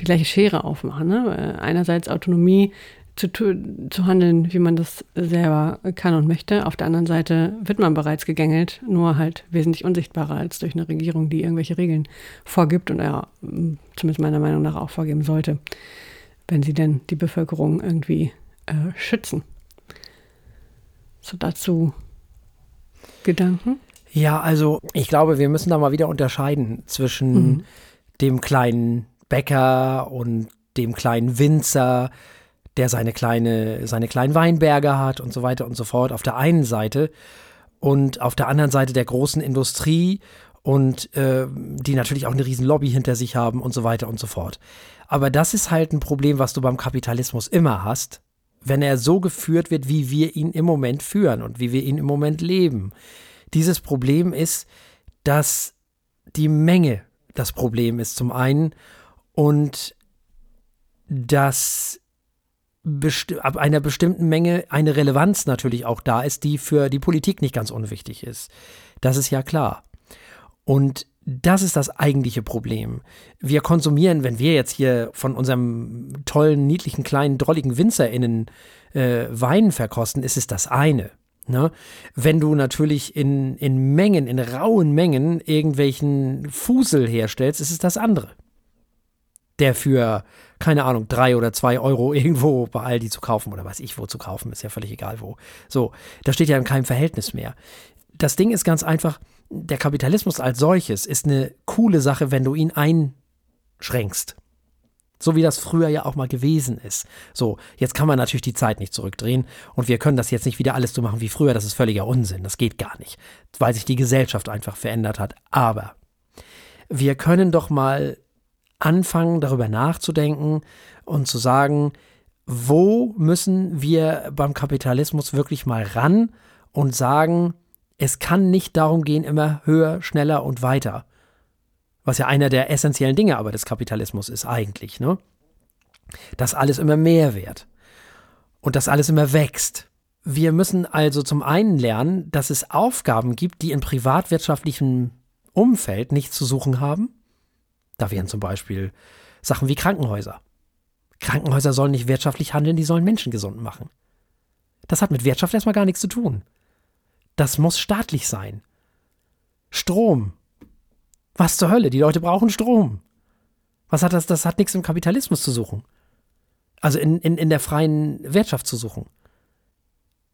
die gleiche Schere aufmachen. Ne? Äh, einerseits Autonomie zu, zu handeln, wie man das selber kann und möchte. Auf der anderen Seite wird man bereits gegängelt, nur halt wesentlich unsichtbarer als durch eine Regierung, die irgendwelche Regeln vorgibt und ja, zumindest meiner Meinung nach auch vorgeben sollte, wenn sie denn die Bevölkerung irgendwie äh, schützen. So dazu Gedanken? Ja, also ich glaube, wir müssen da mal wieder unterscheiden zwischen mhm. dem kleinen Bäcker und dem kleinen Winzer, der seine kleine, seine kleinen Weinberge hat und so weiter und so fort auf der einen Seite und auf der anderen Seite der großen Industrie und äh, die natürlich auch eine riesen Lobby hinter sich haben und so weiter und so fort. Aber das ist halt ein Problem, was du beim Kapitalismus immer hast, wenn er so geführt wird, wie wir ihn im Moment führen und wie wir ihn im Moment leben. Dieses Problem ist, dass die Menge das Problem ist zum einen und dass ab einer bestimmten Menge eine Relevanz natürlich auch da ist, die für die Politik nicht ganz unwichtig ist. Das ist ja klar. Und das ist das eigentliche Problem. Wir konsumieren, wenn wir jetzt hier von unserem tollen, niedlichen, kleinen, drolligen WinzerInnen äh, Wein verkosten, ist es das eine. Ne? Wenn du natürlich in, in Mengen, in rauen Mengen irgendwelchen Fusel herstellst, ist es das andere. Der für keine Ahnung, drei oder zwei Euro irgendwo bei Aldi zu kaufen oder weiß ich wo zu kaufen, ist ja völlig egal wo. So, da steht ja in keinem Verhältnis mehr. Das Ding ist ganz einfach, der Kapitalismus als solches ist eine coole Sache, wenn du ihn einschränkst. So wie das früher ja auch mal gewesen ist. So, jetzt kann man natürlich die Zeit nicht zurückdrehen und wir können das jetzt nicht wieder alles so machen wie früher. Das ist völliger Unsinn. Das geht gar nicht, weil sich die Gesellschaft einfach verändert hat. Aber wir können doch mal anfangen, darüber nachzudenken und zu sagen, wo müssen wir beim Kapitalismus wirklich mal ran und sagen, es kann nicht darum gehen, immer höher, schneller und weiter. Was ja einer der essentiellen Dinge aber des Kapitalismus ist eigentlich, ne? Dass alles immer mehr wird. Und dass alles immer wächst. Wir müssen also zum einen lernen, dass es Aufgaben gibt, die in privatwirtschaftlichem Umfeld nichts zu suchen haben da wären zum Beispiel Sachen wie Krankenhäuser. Krankenhäuser sollen nicht wirtschaftlich handeln, die sollen Menschen gesund machen. Das hat mit Wirtschaft erstmal gar nichts zu tun. Das muss staatlich sein. Strom. Was zur Hölle? Die Leute brauchen Strom. Was hat das? Das hat nichts im Kapitalismus zu suchen. Also in, in, in der freien Wirtschaft zu suchen.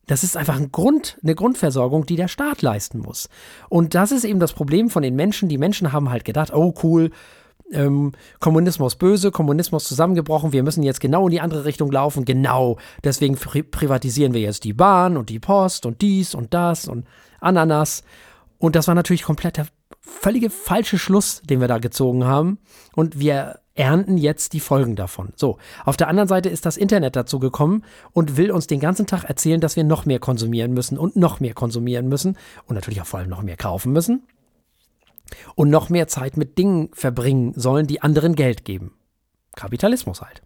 Das ist einfach ein Grund, eine Grundversorgung, die der Staat leisten muss. Und das ist eben das Problem von den Menschen. Die Menschen haben halt gedacht, oh cool, ähm, Kommunismus böse, Kommunismus zusammengebrochen, wir müssen jetzt genau in die andere Richtung laufen, genau, deswegen pri privatisieren wir jetzt die Bahn und die Post und dies und das und Ananas. Und das war natürlich komplett der völlige falsche Schluss, den wir da gezogen haben. Und wir ernten jetzt die Folgen davon. So, auf der anderen Seite ist das Internet dazu gekommen und will uns den ganzen Tag erzählen, dass wir noch mehr konsumieren müssen und noch mehr konsumieren müssen und natürlich auch vor allem noch mehr kaufen müssen und noch mehr Zeit mit Dingen verbringen sollen, die anderen Geld geben. Kapitalismus halt.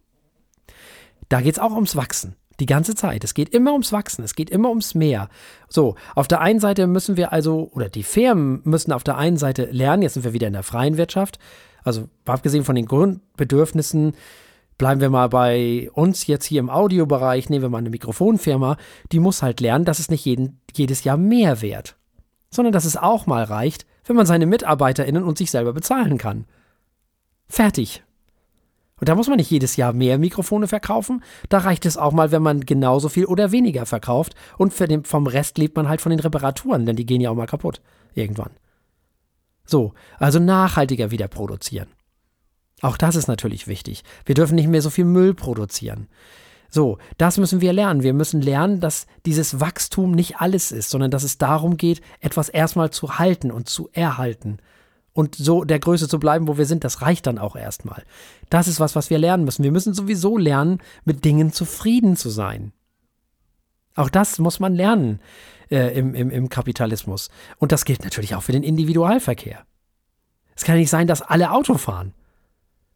Da geht es auch ums Wachsen. Die ganze Zeit. Es geht immer ums Wachsen, es geht immer ums Mehr. So, auf der einen Seite müssen wir also, oder die Firmen müssen auf der einen Seite lernen, jetzt sind wir wieder in der freien Wirtschaft, also abgesehen von den Grundbedürfnissen, bleiben wir mal bei uns jetzt hier im Audiobereich, nehmen wir mal eine Mikrofonfirma, die muss halt lernen, dass es nicht jeden, jedes Jahr mehr wert, sondern dass es auch mal reicht, wenn man seine MitarbeiterInnen und sich selber bezahlen kann. Fertig. Und da muss man nicht jedes Jahr mehr Mikrofone verkaufen. Da reicht es auch mal, wenn man genauso viel oder weniger verkauft. Und den, vom Rest lebt man halt von den Reparaturen, denn die gehen ja auch mal kaputt. Irgendwann. So, also nachhaltiger wieder produzieren. Auch das ist natürlich wichtig. Wir dürfen nicht mehr so viel Müll produzieren. So, das müssen wir lernen. Wir müssen lernen, dass dieses Wachstum nicht alles ist, sondern dass es darum geht, etwas erstmal zu halten und zu erhalten. Und so der Größe zu bleiben, wo wir sind, das reicht dann auch erstmal. Das ist was, was wir lernen müssen. Wir müssen sowieso lernen, mit Dingen zufrieden zu sein. Auch das muss man lernen äh, im, im, im Kapitalismus. Und das gilt natürlich auch für den Individualverkehr. Es kann nicht sein, dass alle Auto fahren.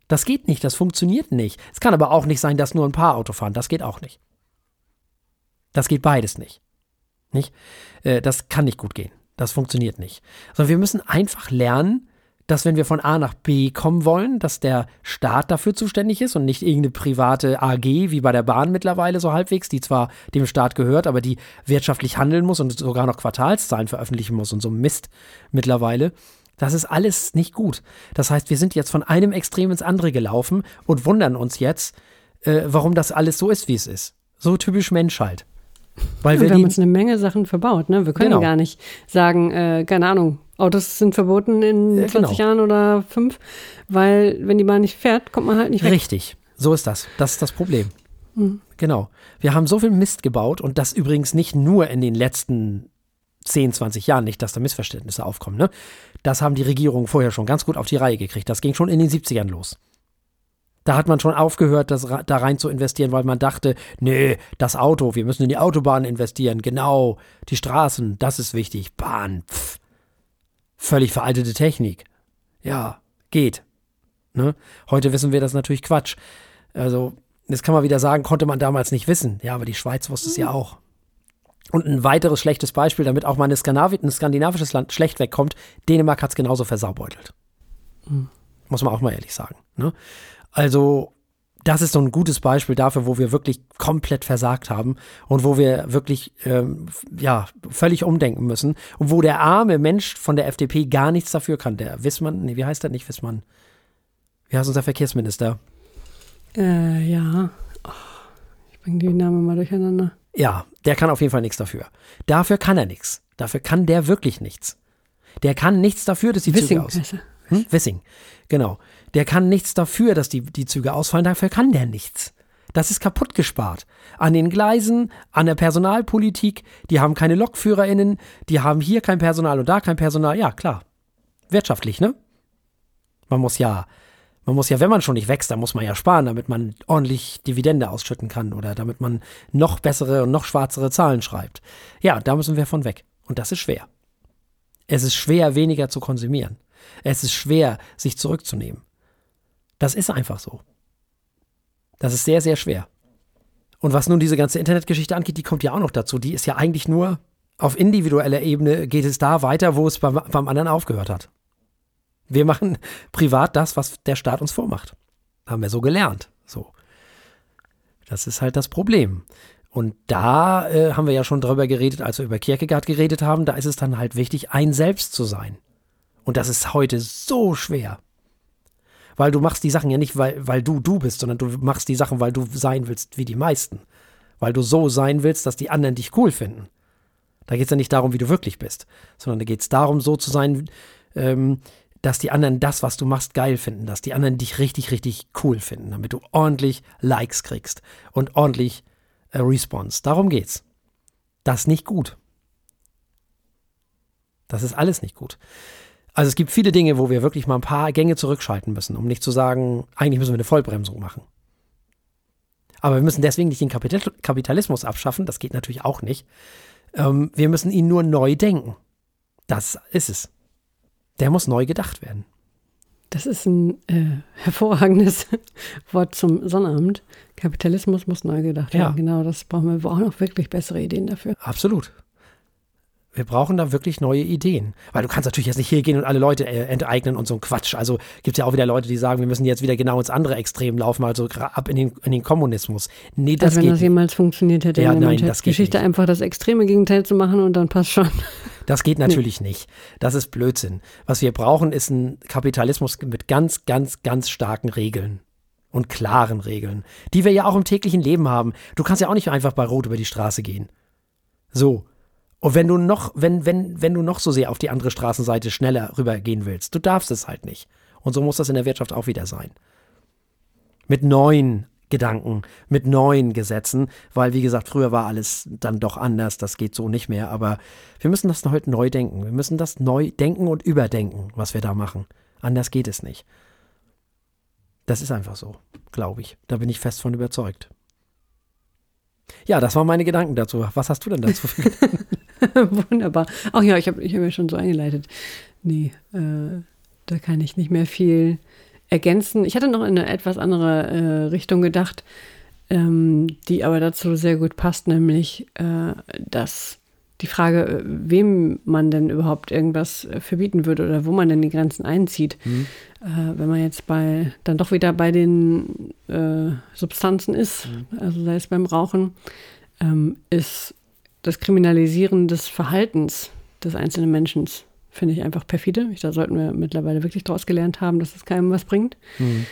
Das geht nicht, das funktioniert nicht. Es kann aber auch nicht sein, dass nur ein paar Auto fahren. Das geht auch nicht. Das geht beides nicht. Nicht? Äh, das kann nicht gut gehen. Das funktioniert nicht. Sondern wir müssen einfach lernen, dass wenn wir von A nach B kommen wollen, dass der Staat dafür zuständig ist und nicht irgendeine private AG wie bei der Bahn mittlerweile so halbwegs, die zwar dem Staat gehört, aber die wirtschaftlich handeln muss und sogar noch Quartalszahlen veröffentlichen muss und so Mist mittlerweile. Das ist alles nicht gut. Das heißt, wir sind jetzt von einem Extrem ins andere gelaufen und wundern uns jetzt, äh, warum das alles so ist, wie es ist. So typisch Mensch halt. Weil wir, wir haben uns eine Menge Sachen verbaut. Ne? Wir können genau. gar nicht sagen, äh, keine Ahnung, Autos sind verboten in ja, 20 genau. Jahren oder fünf, weil wenn die Bahn nicht fährt, kommt man halt nicht weg. Richtig, so ist das. Das ist das Problem. Mhm. Genau. Wir haben so viel Mist gebaut und das übrigens nicht nur in den letzten 10, 20 Jahren, nicht, dass da Missverständnisse aufkommen. Ne? Das haben die Regierungen vorher schon ganz gut auf die Reihe gekriegt. Das ging schon in den 70ern los. Da hat man schon aufgehört, das da rein zu investieren, weil man dachte, nee, das Auto, wir müssen in die Autobahn investieren, genau, die Straßen, das ist wichtig, Bahn, pff. Völlig veraltete Technik. Ja, geht. Ne? Heute wissen wir das natürlich Quatsch. Also, das kann man wieder sagen, konnte man damals nicht wissen. Ja, aber die Schweiz wusste es ja auch. Und ein weiteres schlechtes Beispiel, damit auch mal ein, skandinavisches Land schlecht wegkommt, Dänemark hat es genauso versaubeutelt. Mhm. Muss man auch mal ehrlich sagen. Ne? Also, das ist so ein gutes Beispiel dafür, wo wir wirklich komplett versagt haben und wo wir wirklich ähm, ja völlig umdenken müssen und wo der arme Mensch von der FDP gar nichts dafür kann. Der Wissmann, nee, wie heißt der nicht Wissmann? Wie heißt unser Verkehrsminister? Äh, ja. Oh, ich bringe die Namen mal durcheinander. Ja, der kann auf jeden Fall nichts dafür. Dafür kann er nichts. Dafür kann der wirklich nichts. Der kann nichts dafür, dass die Wissing, Züge aus. Hm? Wissing, genau. Der kann nichts dafür, dass die, die Züge ausfallen, dafür kann der nichts. Das ist kaputt gespart. An den Gleisen, an der Personalpolitik, die haben keine LokführerInnen, die haben hier kein Personal und da kein Personal. Ja, klar. Wirtschaftlich, ne? Man muss ja, man muss ja, wenn man schon nicht wächst, dann muss man ja sparen, damit man ordentlich Dividende ausschütten kann oder damit man noch bessere und noch schwarzere Zahlen schreibt. Ja, da müssen wir von weg. Und das ist schwer. Es ist schwer, weniger zu konsumieren. Es ist schwer, sich zurückzunehmen. Das ist einfach so. Das ist sehr, sehr schwer. Und was nun diese ganze Internetgeschichte angeht, die kommt ja auch noch dazu. Die ist ja eigentlich nur auf individueller Ebene geht es da weiter, wo es beim, beim anderen aufgehört hat. Wir machen privat das, was der Staat uns vormacht. Haben wir so gelernt. So. Das ist halt das Problem. Und da äh, haben wir ja schon drüber geredet, als wir über Kierkegaard geredet haben, da ist es dann halt wichtig, ein Selbst zu sein. Und das ist heute so schwer. Weil du machst die Sachen ja nicht, weil, weil du du bist, sondern du machst die Sachen, weil du sein willst wie die meisten. Weil du so sein willst, dass die anderen dich cool finden. Da geht es ja nicht darum, wie du wirklich bist, sondern da geht es darum, so zu sein, ähm, dass die anderen das, was du machst, geil finden, dass die anderen dich richtig, richtig cool finden, damit du ordentlich Likes kriegst und ordentlich äh, Response. Darum geht's. Das ist nicht gut. Das ist alles nicht gut. Also es gibt viele Dinge, wo wir wirklich mal ein paar Gänge zurückschalten müssen, um nicht zu sagen, eigentlich müssen wir eine Vollbremsung machen. Aber wir müssen deswegen nicht den Kapitalismus abschaffen, das geht natürlich auch nicht. Ähm, wir müssen ihn nur neu denken. Das ist es. Der muss neu gedacht werden. Das ist ein äh, hervorragendes Wort zum Sonnabend. Kapitalismus muss neu gedacht werden. Ja. Genau, das brauchen wir. Wir brauchen auch wirklich bessere Ideen dafür. Absolut. Wir brauchen da wirklich neue Ideen. Weil du kannst natürlich jetzt nicht hier gehen und alle Leute äh, enteignen und so ein Quatsch. Also gibt es ja auch wieder Leute, die sagen, wir müssen jetzt wieder genau ins andere Extrem laufen, also ab in den, in den Kommunismus. Nee, das also wenn geht das jemals funktioniert hätte, ja, nein, das Geschichte nicht. einfach das extreme Gegenteil zu machen und dann passt schon. Das geht natürlich nee. nicht. Das ist Blödsinn. Was wir brauchen, ist ein Kapitalismus mit ganz, ganz, ganz starken Regeln und klaren Regeln, die wir ja auch im täglichen Leben haben. Du kannst ja auch nicht einfach bei Rot über die Straße gehen. So, und wenn du noch, wenn, wenn, wenn du noch so sehr auf die andere Straßenseite schneller rübergehen willst, du darfst es halt nicht. Und so muss das in der Wirtschaft auch wieder sein. Mit neuen Gedanken, mit neuen Gesetzen, weil wie gesagt, früher war alles dann doch anders, das geht so nicht mehr, aber wir müssen das heute neu denken. Wir müssen das neu denken und überdenken, was wir da machen. Anders geht es nicht. Das ist einfach so, glaube ich. Da bin ich fest von überzeugt. Ja, das waren meine Gedanken dazu. Was hast du denn dazu für Gedanken? Wunderbar. Ach ja, ich habe ich hab ja schon so eingeleitet. Nee, äh, da kann ich nicht mehr viel ergänzen. Ich hatte noch in eine etwas andere äh, Richtung gedacht, ähm, die aber dazu sehr gut passt, nämlich äh, dass die Frage, äh, wem man denn überhaupt irgendwas äh, verbieten würde oder wo man denn die Grenzen einzieht. Mhm. Äh, wenn man jetzt bei dann doch wieder bei den äh, Substanzen ist, mhm. also sei es beim Rauchen, ähm, ist das Kriminalisieren des Verhaltens des einzelnen Menschen, finde ich einfach perfide. Ich, da sollten wir mittlerweile wirklich daraus gelernt haben, dass es keinem was bringt. Mhm.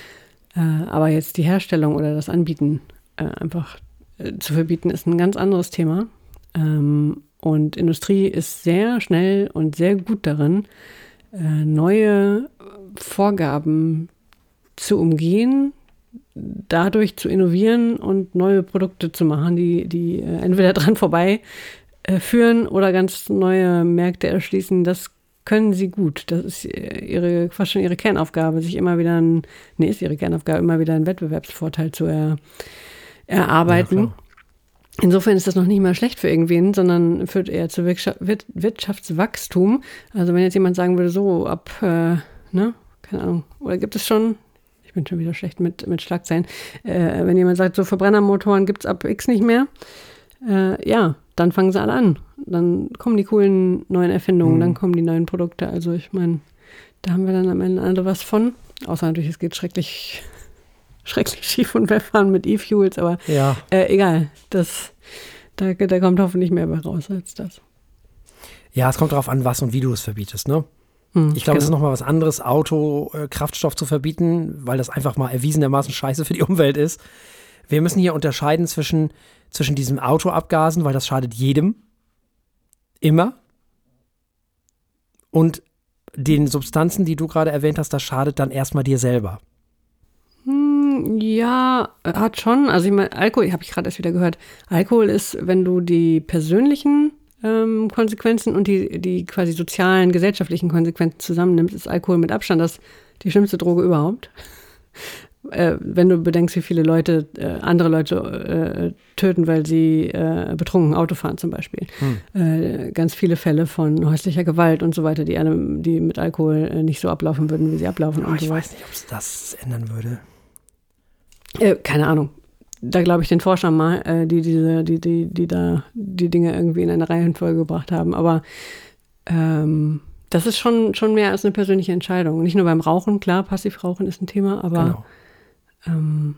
Äh, aber jetzt die Herstellung oder das Anbieten äh, einfach zu verbieten, ist ein ganz anderes Thema. Ähm, und Industrie ist sehr schnell und sehr gut darin, äh, neue Vorgaben zu umgehen, dadurch zu innovieren und neue Produkte zu machen, die, die äh, entweder dran vorbei äh, führen oder ganz neue Märkte erschließen. Das können sie gut. Das ist ihre, fast schon ihre Kernaufgabe, sich immer wieder ein, nee, ist ihre Kernaufgabe, immer wieder einen Wettbewerbsvorteil zu er, erarbeiten. Ja, Insofern ist das noch nicht mal schlecht für irgendwen, sondern führt eher zu Wirtschaftswachstum. Also wenn jetzt jemand sagen würde, so ab, äh, ne, keine Ahnung, oder gibt es schon, ich bin schon wieder schlecht mit, mit Schlagzeilen, äh, wenn jemand sagt, so Verbrennermotoren gibt es ab X nicht mehr, äh, ja, dann fangen sie alle an. Dann kommen die coolen neuen Erfindungen, mhm. dann kommen die neuen Produkte. Also ich meine, da haben wir dann am Ende alle was von. Außer natürlich, es geht schrecklich schrecklich schief und wir fahren mit E-Fuels, aber ja. äh, egal, das, da, da kommt hoffentlich mehr bei raus als das. Ja, es kommt darauf an, was und wie du es verbietest, ne? Hm, ich glaube, genau. es ist nochmal was anderes, Auto, äh, Kraftstoff zu verbieten, weil das einfach mal erwiesenermaßen scheiße für die Umwelt ist. Wir müssen hier unterscheiden zwischen, zwischen diesem Autoabgasen, weil das schadet jedem. Immer. Und den Substanzen, die du gerade erwähnt hast, das schadet dann erstmal dir selber. Ja, hat schon. Also ich meine, Alkohol, habe ich gerade erst wieder gehört. Alkohol ist, wenn du die persönlichen ähm, Konsequenzen und die, die quasi sozialen, gesellschaftlichen Konsequenzen zusammennimmst, ist Alkohol mit Abstand das die schlimmste Droge überhaupt. äh, wenn du bedenkst, wie viele Leute, äh, andere Leute äh, töten, weil sie äh, betrunken Auto fahren zum Beispiel. Hm. Äh, ganz viele Fälle von häuslicher Gewalt und so weiter, die, einem, die mit Alkohol äh, nicht so ablaufen würden, wie sie ablaufen. Oh, ich so weiß nicht, ob es das ändern würde. Keine Ahnung. Da glaube ich den Forschern mal, äh, die diese, die, die, die da die Dinge irgendwie in eine Reihenfolge gebracht haben. Aber ähm, das ist schon, schon mehr als eine persönliche Entscheidung. Nicht nur beim Rauchen, klar, Passivrauchen ist ein Thema, aber genau. ähm,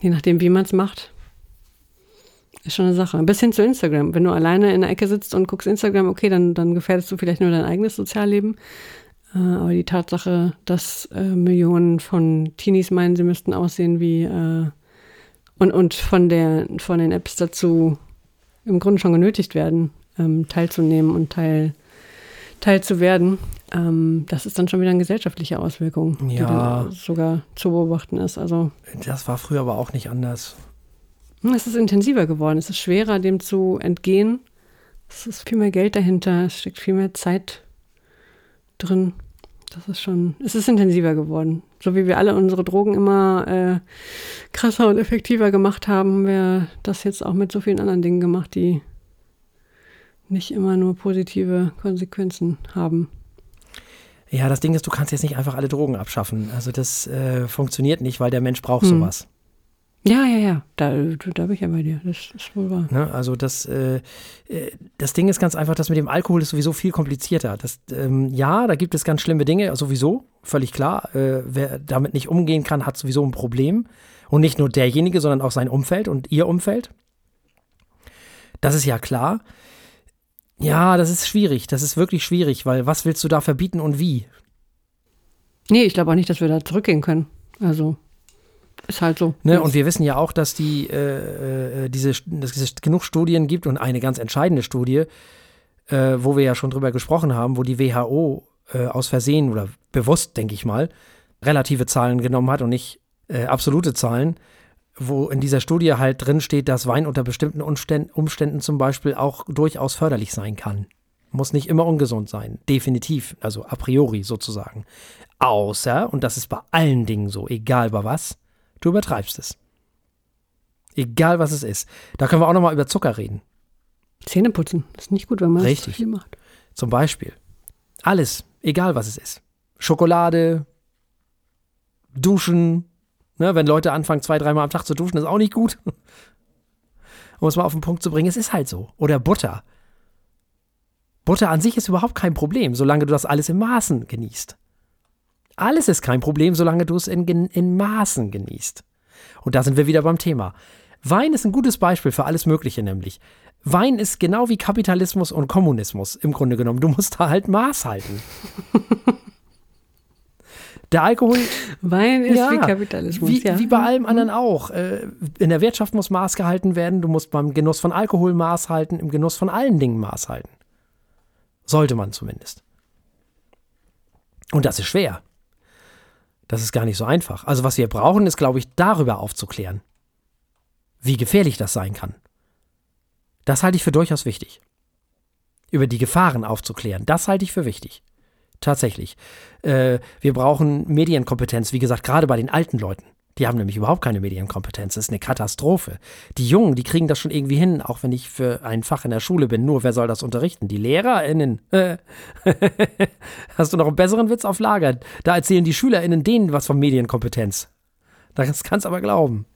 je nachdem, wie man es macht, ist schon eine Sache. Bis hin zu Instagram. Wenn du alleine in der Ecke sitzt und guckst Instagram, okay, dann, dann gefährdest du vielleicht nur dein eigenes Sozialleben. Äh, aber die Tatsache, dass äh, Millionen von Teenies meinen, sie müssten aussehen wie äh, und, und von, der, von den Apps dazu im Grunde schon genötigt werden, ähm, teilzunehmen und teil, teil zu werden, ähm, das ist dann schon wieder eine gesellschaftliche Auswirkung, ja. die dann sogar zu beobachten ist. Also, das war früher aber auch nicht anders. Es ist intensiver geworden, es ist schwerer, dem zu entgehen. Es ist viel mehr Geld dahinter, es steckt viel mehr Zeit drin das ist schon, es ist intensiver geworden. So wie wir alle unsere Drogen immer äh, krasser und effektiver gemacht haben, haben wir das jetzt auch mit so vielen anderen Dingen gemacht, die nicht immer nur positive Konsequenzen haben. Ja, das Ding ist, du kannst jetzt nicht einfach alle Drogen abschaffen. Also das äh, funktioniert nicht, weil der Mensch braucht hm. sowas. Ja, ja, ja, da, da bin ich ja bei dir, das ist wohl wahr. Ne? Also das, äh, äh, das Ding ist ganz einfach, das mit dem Alkohol ist sowieso viel komplizierter. Das, ähm, ja, da gibt es ganz schlimme Dinge, sowieso, völlig klar. Äh, wer damit nicht umgehen kann, hat sowieso ein Problem. Und nicht nur derjenige, sondern auch sein Umfeld und ihr Umfeld. Das ist ja klar. Ja, das ist schwierig, das ist wirklich schwierig, weil was willst du da verbieten und wie? Nee, ich glaube auch nicht, dass wir da zurückgehen können. Also ist halt so. Ne? Und wir wissen ja auch, dass die äh, äh, diese, dass es genug Studien gibt und eine ganz entscheidende Studie, äh, wo wir ja schon drüber gesprochen haben, wo die WHO äh, aus Versehen oder bewusst, denke ich mal, relative Zahlen genommen hat und nicht äh, absolute Zahlen, wo in dieser Studie halt drin steht, dass Wein unter bestimmten Umständen, Umständen zum Beispiel auch durchaus förderlich sein kann. Muss nicht immer ungesund sein, definitiv, also a priori sozusagen. Außer, und das ist bei allen Dingen so, egal bei was, Du übertreibst es. Egal was es ist. Da können wir auch nochmal über Zucker reden. Zähne putzen. Das ist nicht gut, wenn man Richtig. das viel macht. Zum Beispiel. Alles, egal was es ist. Schokolade, Duschen. Ne, wenn Leute anfangen, zwei, dreimal am Tag zu duschen, ist auch nicht gut. Um es mal auf den Punkt zu bringen, es ist halt so. Oder Butter. Butter an sich ist überhaupt kein Problem, solange du das alles in Maßen genießt. Alles ist kein Problem, solange du es in, in Maßen genießt. Und da sind wir wieder beim Thema. Wein ist ein gutes Beispiel für alles Mögliche, nämlich. Wein ist genau wie Kapitalismus und Kommunismus im Grunde genommen. Du musst da halt Maß halten. Der Alkohol. Wein ist ja, wie Kapitalismus. Wie, ja. wie bei allem anderen auch. Äh, in der Wirtschaft muss Maß gehalten werden. Du musst beim Genuss von Alkohol Maß halten, im Genuss von allen Dingen Maß halten. Sollte man zumindest. Und das ist schwer. Das ist gar nicht so einfach. Also was wir brauchen, ist, glaube ich, darüber aufzuklären, wie gefährlich das sein kann. Das halte ich für durchaus wichtig. Über die Gefahren aufzuklären, das halte ich für wichtig. Tatsächlich. Äh, wir brauchen Medienkompetenz, wie gesagt, gerade bei den alten Leuten. Die haben nämlich überhaupt keine Medienkompetenz. Das ist eine Katastrophe. Die Jungen, die kriegen das schon irgendwie hin, auch wenn ich für ein Fach in der Schule bin. Nur wer soll das unterrichten? Die LehrerInnen. Hast du noch einen besseren Witz auf Lager? Da erzählen die SchülerInnen denen was von Medienkompetenz. Das kannst du aber glauben.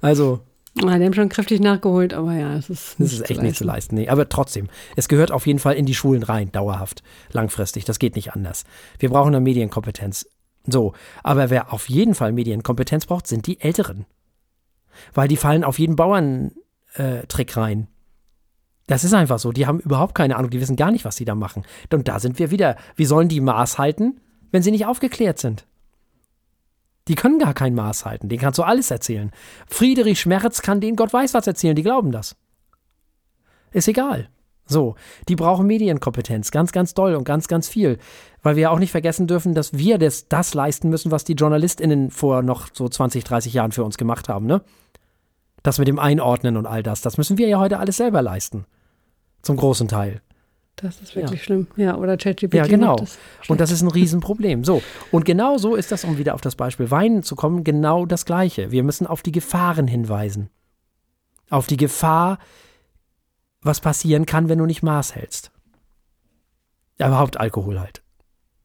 Also. Ah, die haben schon kräftig nachgeholt, aber ja, es ist. Das ist echt nicht zu leisten. Nee, aber trotzdem, es gehört auf jeden Fall in die Schulen rein, dauerhaft, langfristig. Das geht nicht anders. Wir brauchen eine Medienkompetenz. So, aber wer auf jeden Fall Medienkompetenz braucht, sind die Älteren. Weil die fallen auf jeden Bauerntrick äh, rein. Das ist einfach so. Die haben überhaupt keine Ahnung, die wissen gar nicht, was sie da machen. Und da sind wir wieder. Wie sollen die Maß halten, wenn sie nicht aufgeklärt sind? Die können gar kein Maß halten. Den kannst du alles erzählen. Friedrich Schmerz kann denen Gott weiß was erzählen. Die glauben das. Ist egal. So, die brauchen Medienkompetenz, ganz, ganz doll und ganz, ganz viel. Weil wir ja auch nicht vergessen dürfen, dass wir das, das leisten müssen, was die JournalistInnen vor noch so 20, 30 Jahren für uns gemacht haben, ne? Das mit dem Einordnen und all das, das müssen wir ja heute alles selber leisten. Zum großen Teil. Das ist wirklich ja. schlimm. Ja, oder ChatGPT. Ja, genau. Das und das ist ein Riesenproblem. So. Und genau so ist das, um wieder auf das Beispiel Wein zu kommen, genau das Gleiche. Wir müssen auf die Gefahren hinweisen. Auf die Gefahr, was passieren kann, wenn du nicht Maß hältst. Ja, überhaupt Alkohol halt.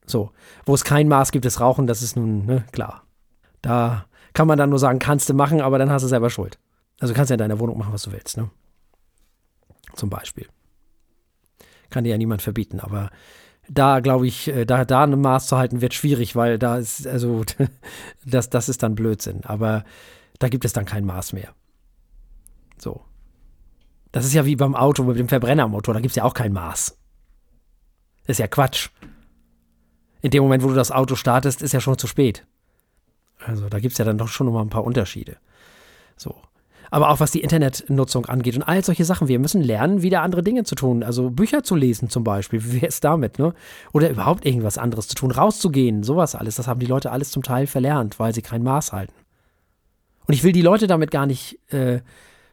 So. Wo es kein Maß gibt, ist Rauchen, das ist nun, ne, klar. Da kann man dann nur sagen, kannst du machen, aber dann hast du selber Schuld. Also kannst du in deiner Wohnung machen, was du willst, ne? Zum Beispiel. Kann dir ja niemand verbieten, aber da glaube ich, äh, da, da ein Maß zu halten, wird schwierig, weil da ist, also, das, das ist dann Blödsinn. Aber da gibt es dann kein Maß mehr. So. Das ist ja wie beim Auto mit dem Verbrennermotor, da gibt es ja auch kein Maß. Ist ja Quatsch. In dem Moment, wo du das Auto startest, ist ja schon zu spät. Also da gibt es ja dann doch schon noch mal ein paar Unterschiede. So. Aber auch was die Internetnutzung angeht und all solche Sachen. Wir müssen lernen, wieder andere Dinge zu tun. Also Bücher zu lesen zum Beispiel. Wie wäre es damit, ne? Oder überhaupt irgendwas anderes zu tun, rauszugehen, sowas alles. Das haben die Leute alles zum Teil verlernt, weil sie kein Maß halten. Und ich will die Leute damit gar nicht äh,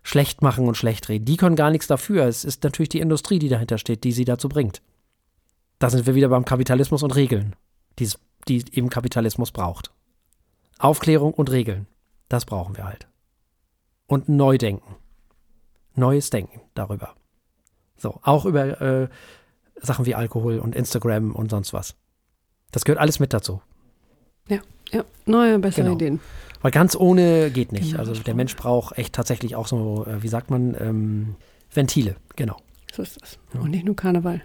schlecht machen und schlecht reden. Die können gar nichts dafür. Es ist natürlich die Industrie, die dahinter steht, die sie dazu bringt. Da sind wir wieder beim Kapitalismus und Regeln, die, die eben Kapitalismus braucht. Aufklärung und Regeln, das brauchen wir halt. Und Neudenken. Neues Denken darüber. So, auch über äh, Sachen wie Alkohol und Instagram und sonst was. Das gehört alles mit dazu. Ja, ja, neue, bessere genau. Ideen. Weil ganz ohne geht nicht. Also der Mensch braucht echt tatsächlich auch so, äh, wie sagt man, ähm, Ventile, genau. So ist das. Und nicht nur Karneval.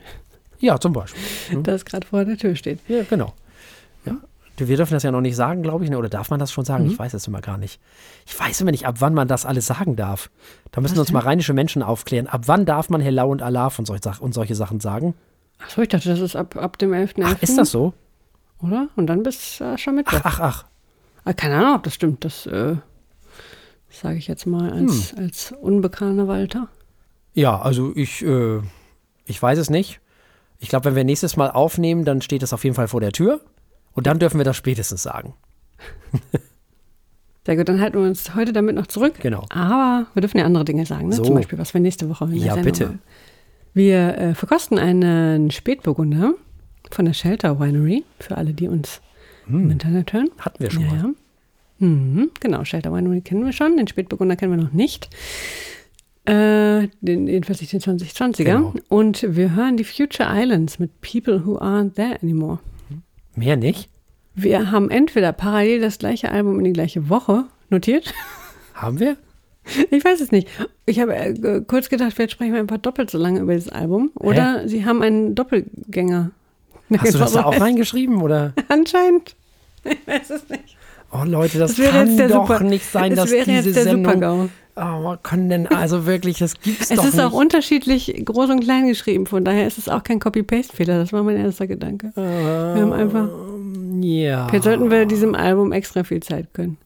Ja, zum Beispiel. Hm? Das gerade vor der Tür steht. Ja, genau. Ja. Wir dürfen das ja noch nicht sagen, glaube ich, ne? oder darf man das schon sagen? Mhm. Ich weiß es immer gar nicht. Ich weiß immer nicht, ab wann man das alles sagen darf. Da müssen Was uns denn? mal rheinische Menschen aufklären. Ab wann darf man Hellau und Allah und, solch, und solche Sachen sagen? Achso, ich dachte, das ist ab, ab dem 11.11. Ach, ist das so? Oder? Und dann bis äh, schon Mittwoch. Ach, ach, ach. Ah, keine Ahnung, ob das stimmt. Das äh, sage ich jetzt mal als, hm. als unbekannter Walter. Ja, also ich, äh, ich weiß es nicht. Ich glaube, wenn wir nächstes Mal aufnehmen, dann steht es auf jeden Fall vor der Tür. Und dann dürfen wir das spätestens sagen. Sehr gut, dann halten wir uns heute damit noch zurück. Genau. Aber wir dürfen ja andere Dinge sagen, ne? So. Zum Beispiel, was wir nächste Woche Ja, bitte. Haben. Wir äh, verkosten einen Spätburgunder von der Shelter Winery, für alle, die uns hm. im Internet hören. Hatten wir schon ja, mal. Ja. Mhm, genau, Shelter Winery kennen wir schon, den Spätburgunder kennen wir noch nicht. Äh, den, jedenfalls nicht den 2020er. Genau. Und wir hören die Future Islands mit People Who Aren't There Anymore. Mehr nicht? Wir haben entweder parallel das gleiche Album in die gleiche Woche notiert. Haben wir? Ich weiß es nicht. Ich habe äh, kurz gedacht, vielleicht sprechen wir einfach doppelt so lange über dieses Album. Oder Hä? sie haben einen Doppelgänger. Hast du das da auch reingeschrieben, oder? Anscheinend. Ich weiß es nicht. Oh Leute, das, das kann doch Super, nicht sein, dass diese Sendung... Oh, kann denn also wirklich, das gibt's es doch nicht. Es ist auch unterschiedlich groß und klein geschrieben, von daher ist es auch kein Copy-Paste-Fehler. Das war mein erster Gedanke. Uh, wir haben einfach. Ja. Vielleicht sollten wir diesem Album extra viel Zeit gönnen.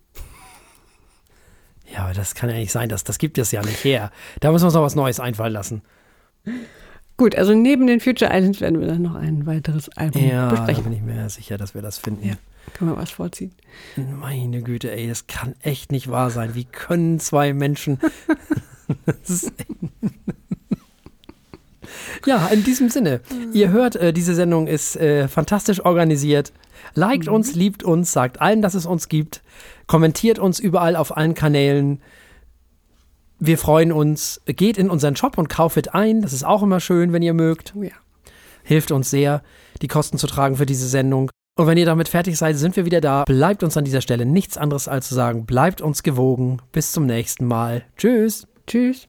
Ja, aber das kann ja nicht sein, das, das gibt es ja nicht her. Da müssen wir uns noch was Neues einfallen lassen. Gut, also neben den Future Islands werden wir dann noch ein weiteres Album ja, besprechen. Ja, bin ich mir sicher, dass wir das finden. Ja. Können wir was vorziehen. Meine Güte, ey, das kann echt nicht wahr sein. Wie können zwei Menschen. ja, in diesem Sinne. Ihr hört, äh, diese Sendung ist äh, fantastisch organisiert. Liked mhm. uns, liebt uns, sagt allen, dass es uns gibt. Kommentiert uns überall auf allen Kanälen. Wir freuen uns. Geht in unseren Shop und kauft ein. Das ist auch immer schön, wenn ihr mögt. Oh ja. Hilft uns sehr, die Kosten zu tragen für diese Sendung. Und wenn ihr damit fertig seid, sind wir wieder da. Bleibt uns an dieser Stelle nichts anderes als zu sagen, bleibt uns gewogen. Bis zum nächsten Mal. Tschüss. Tschüss.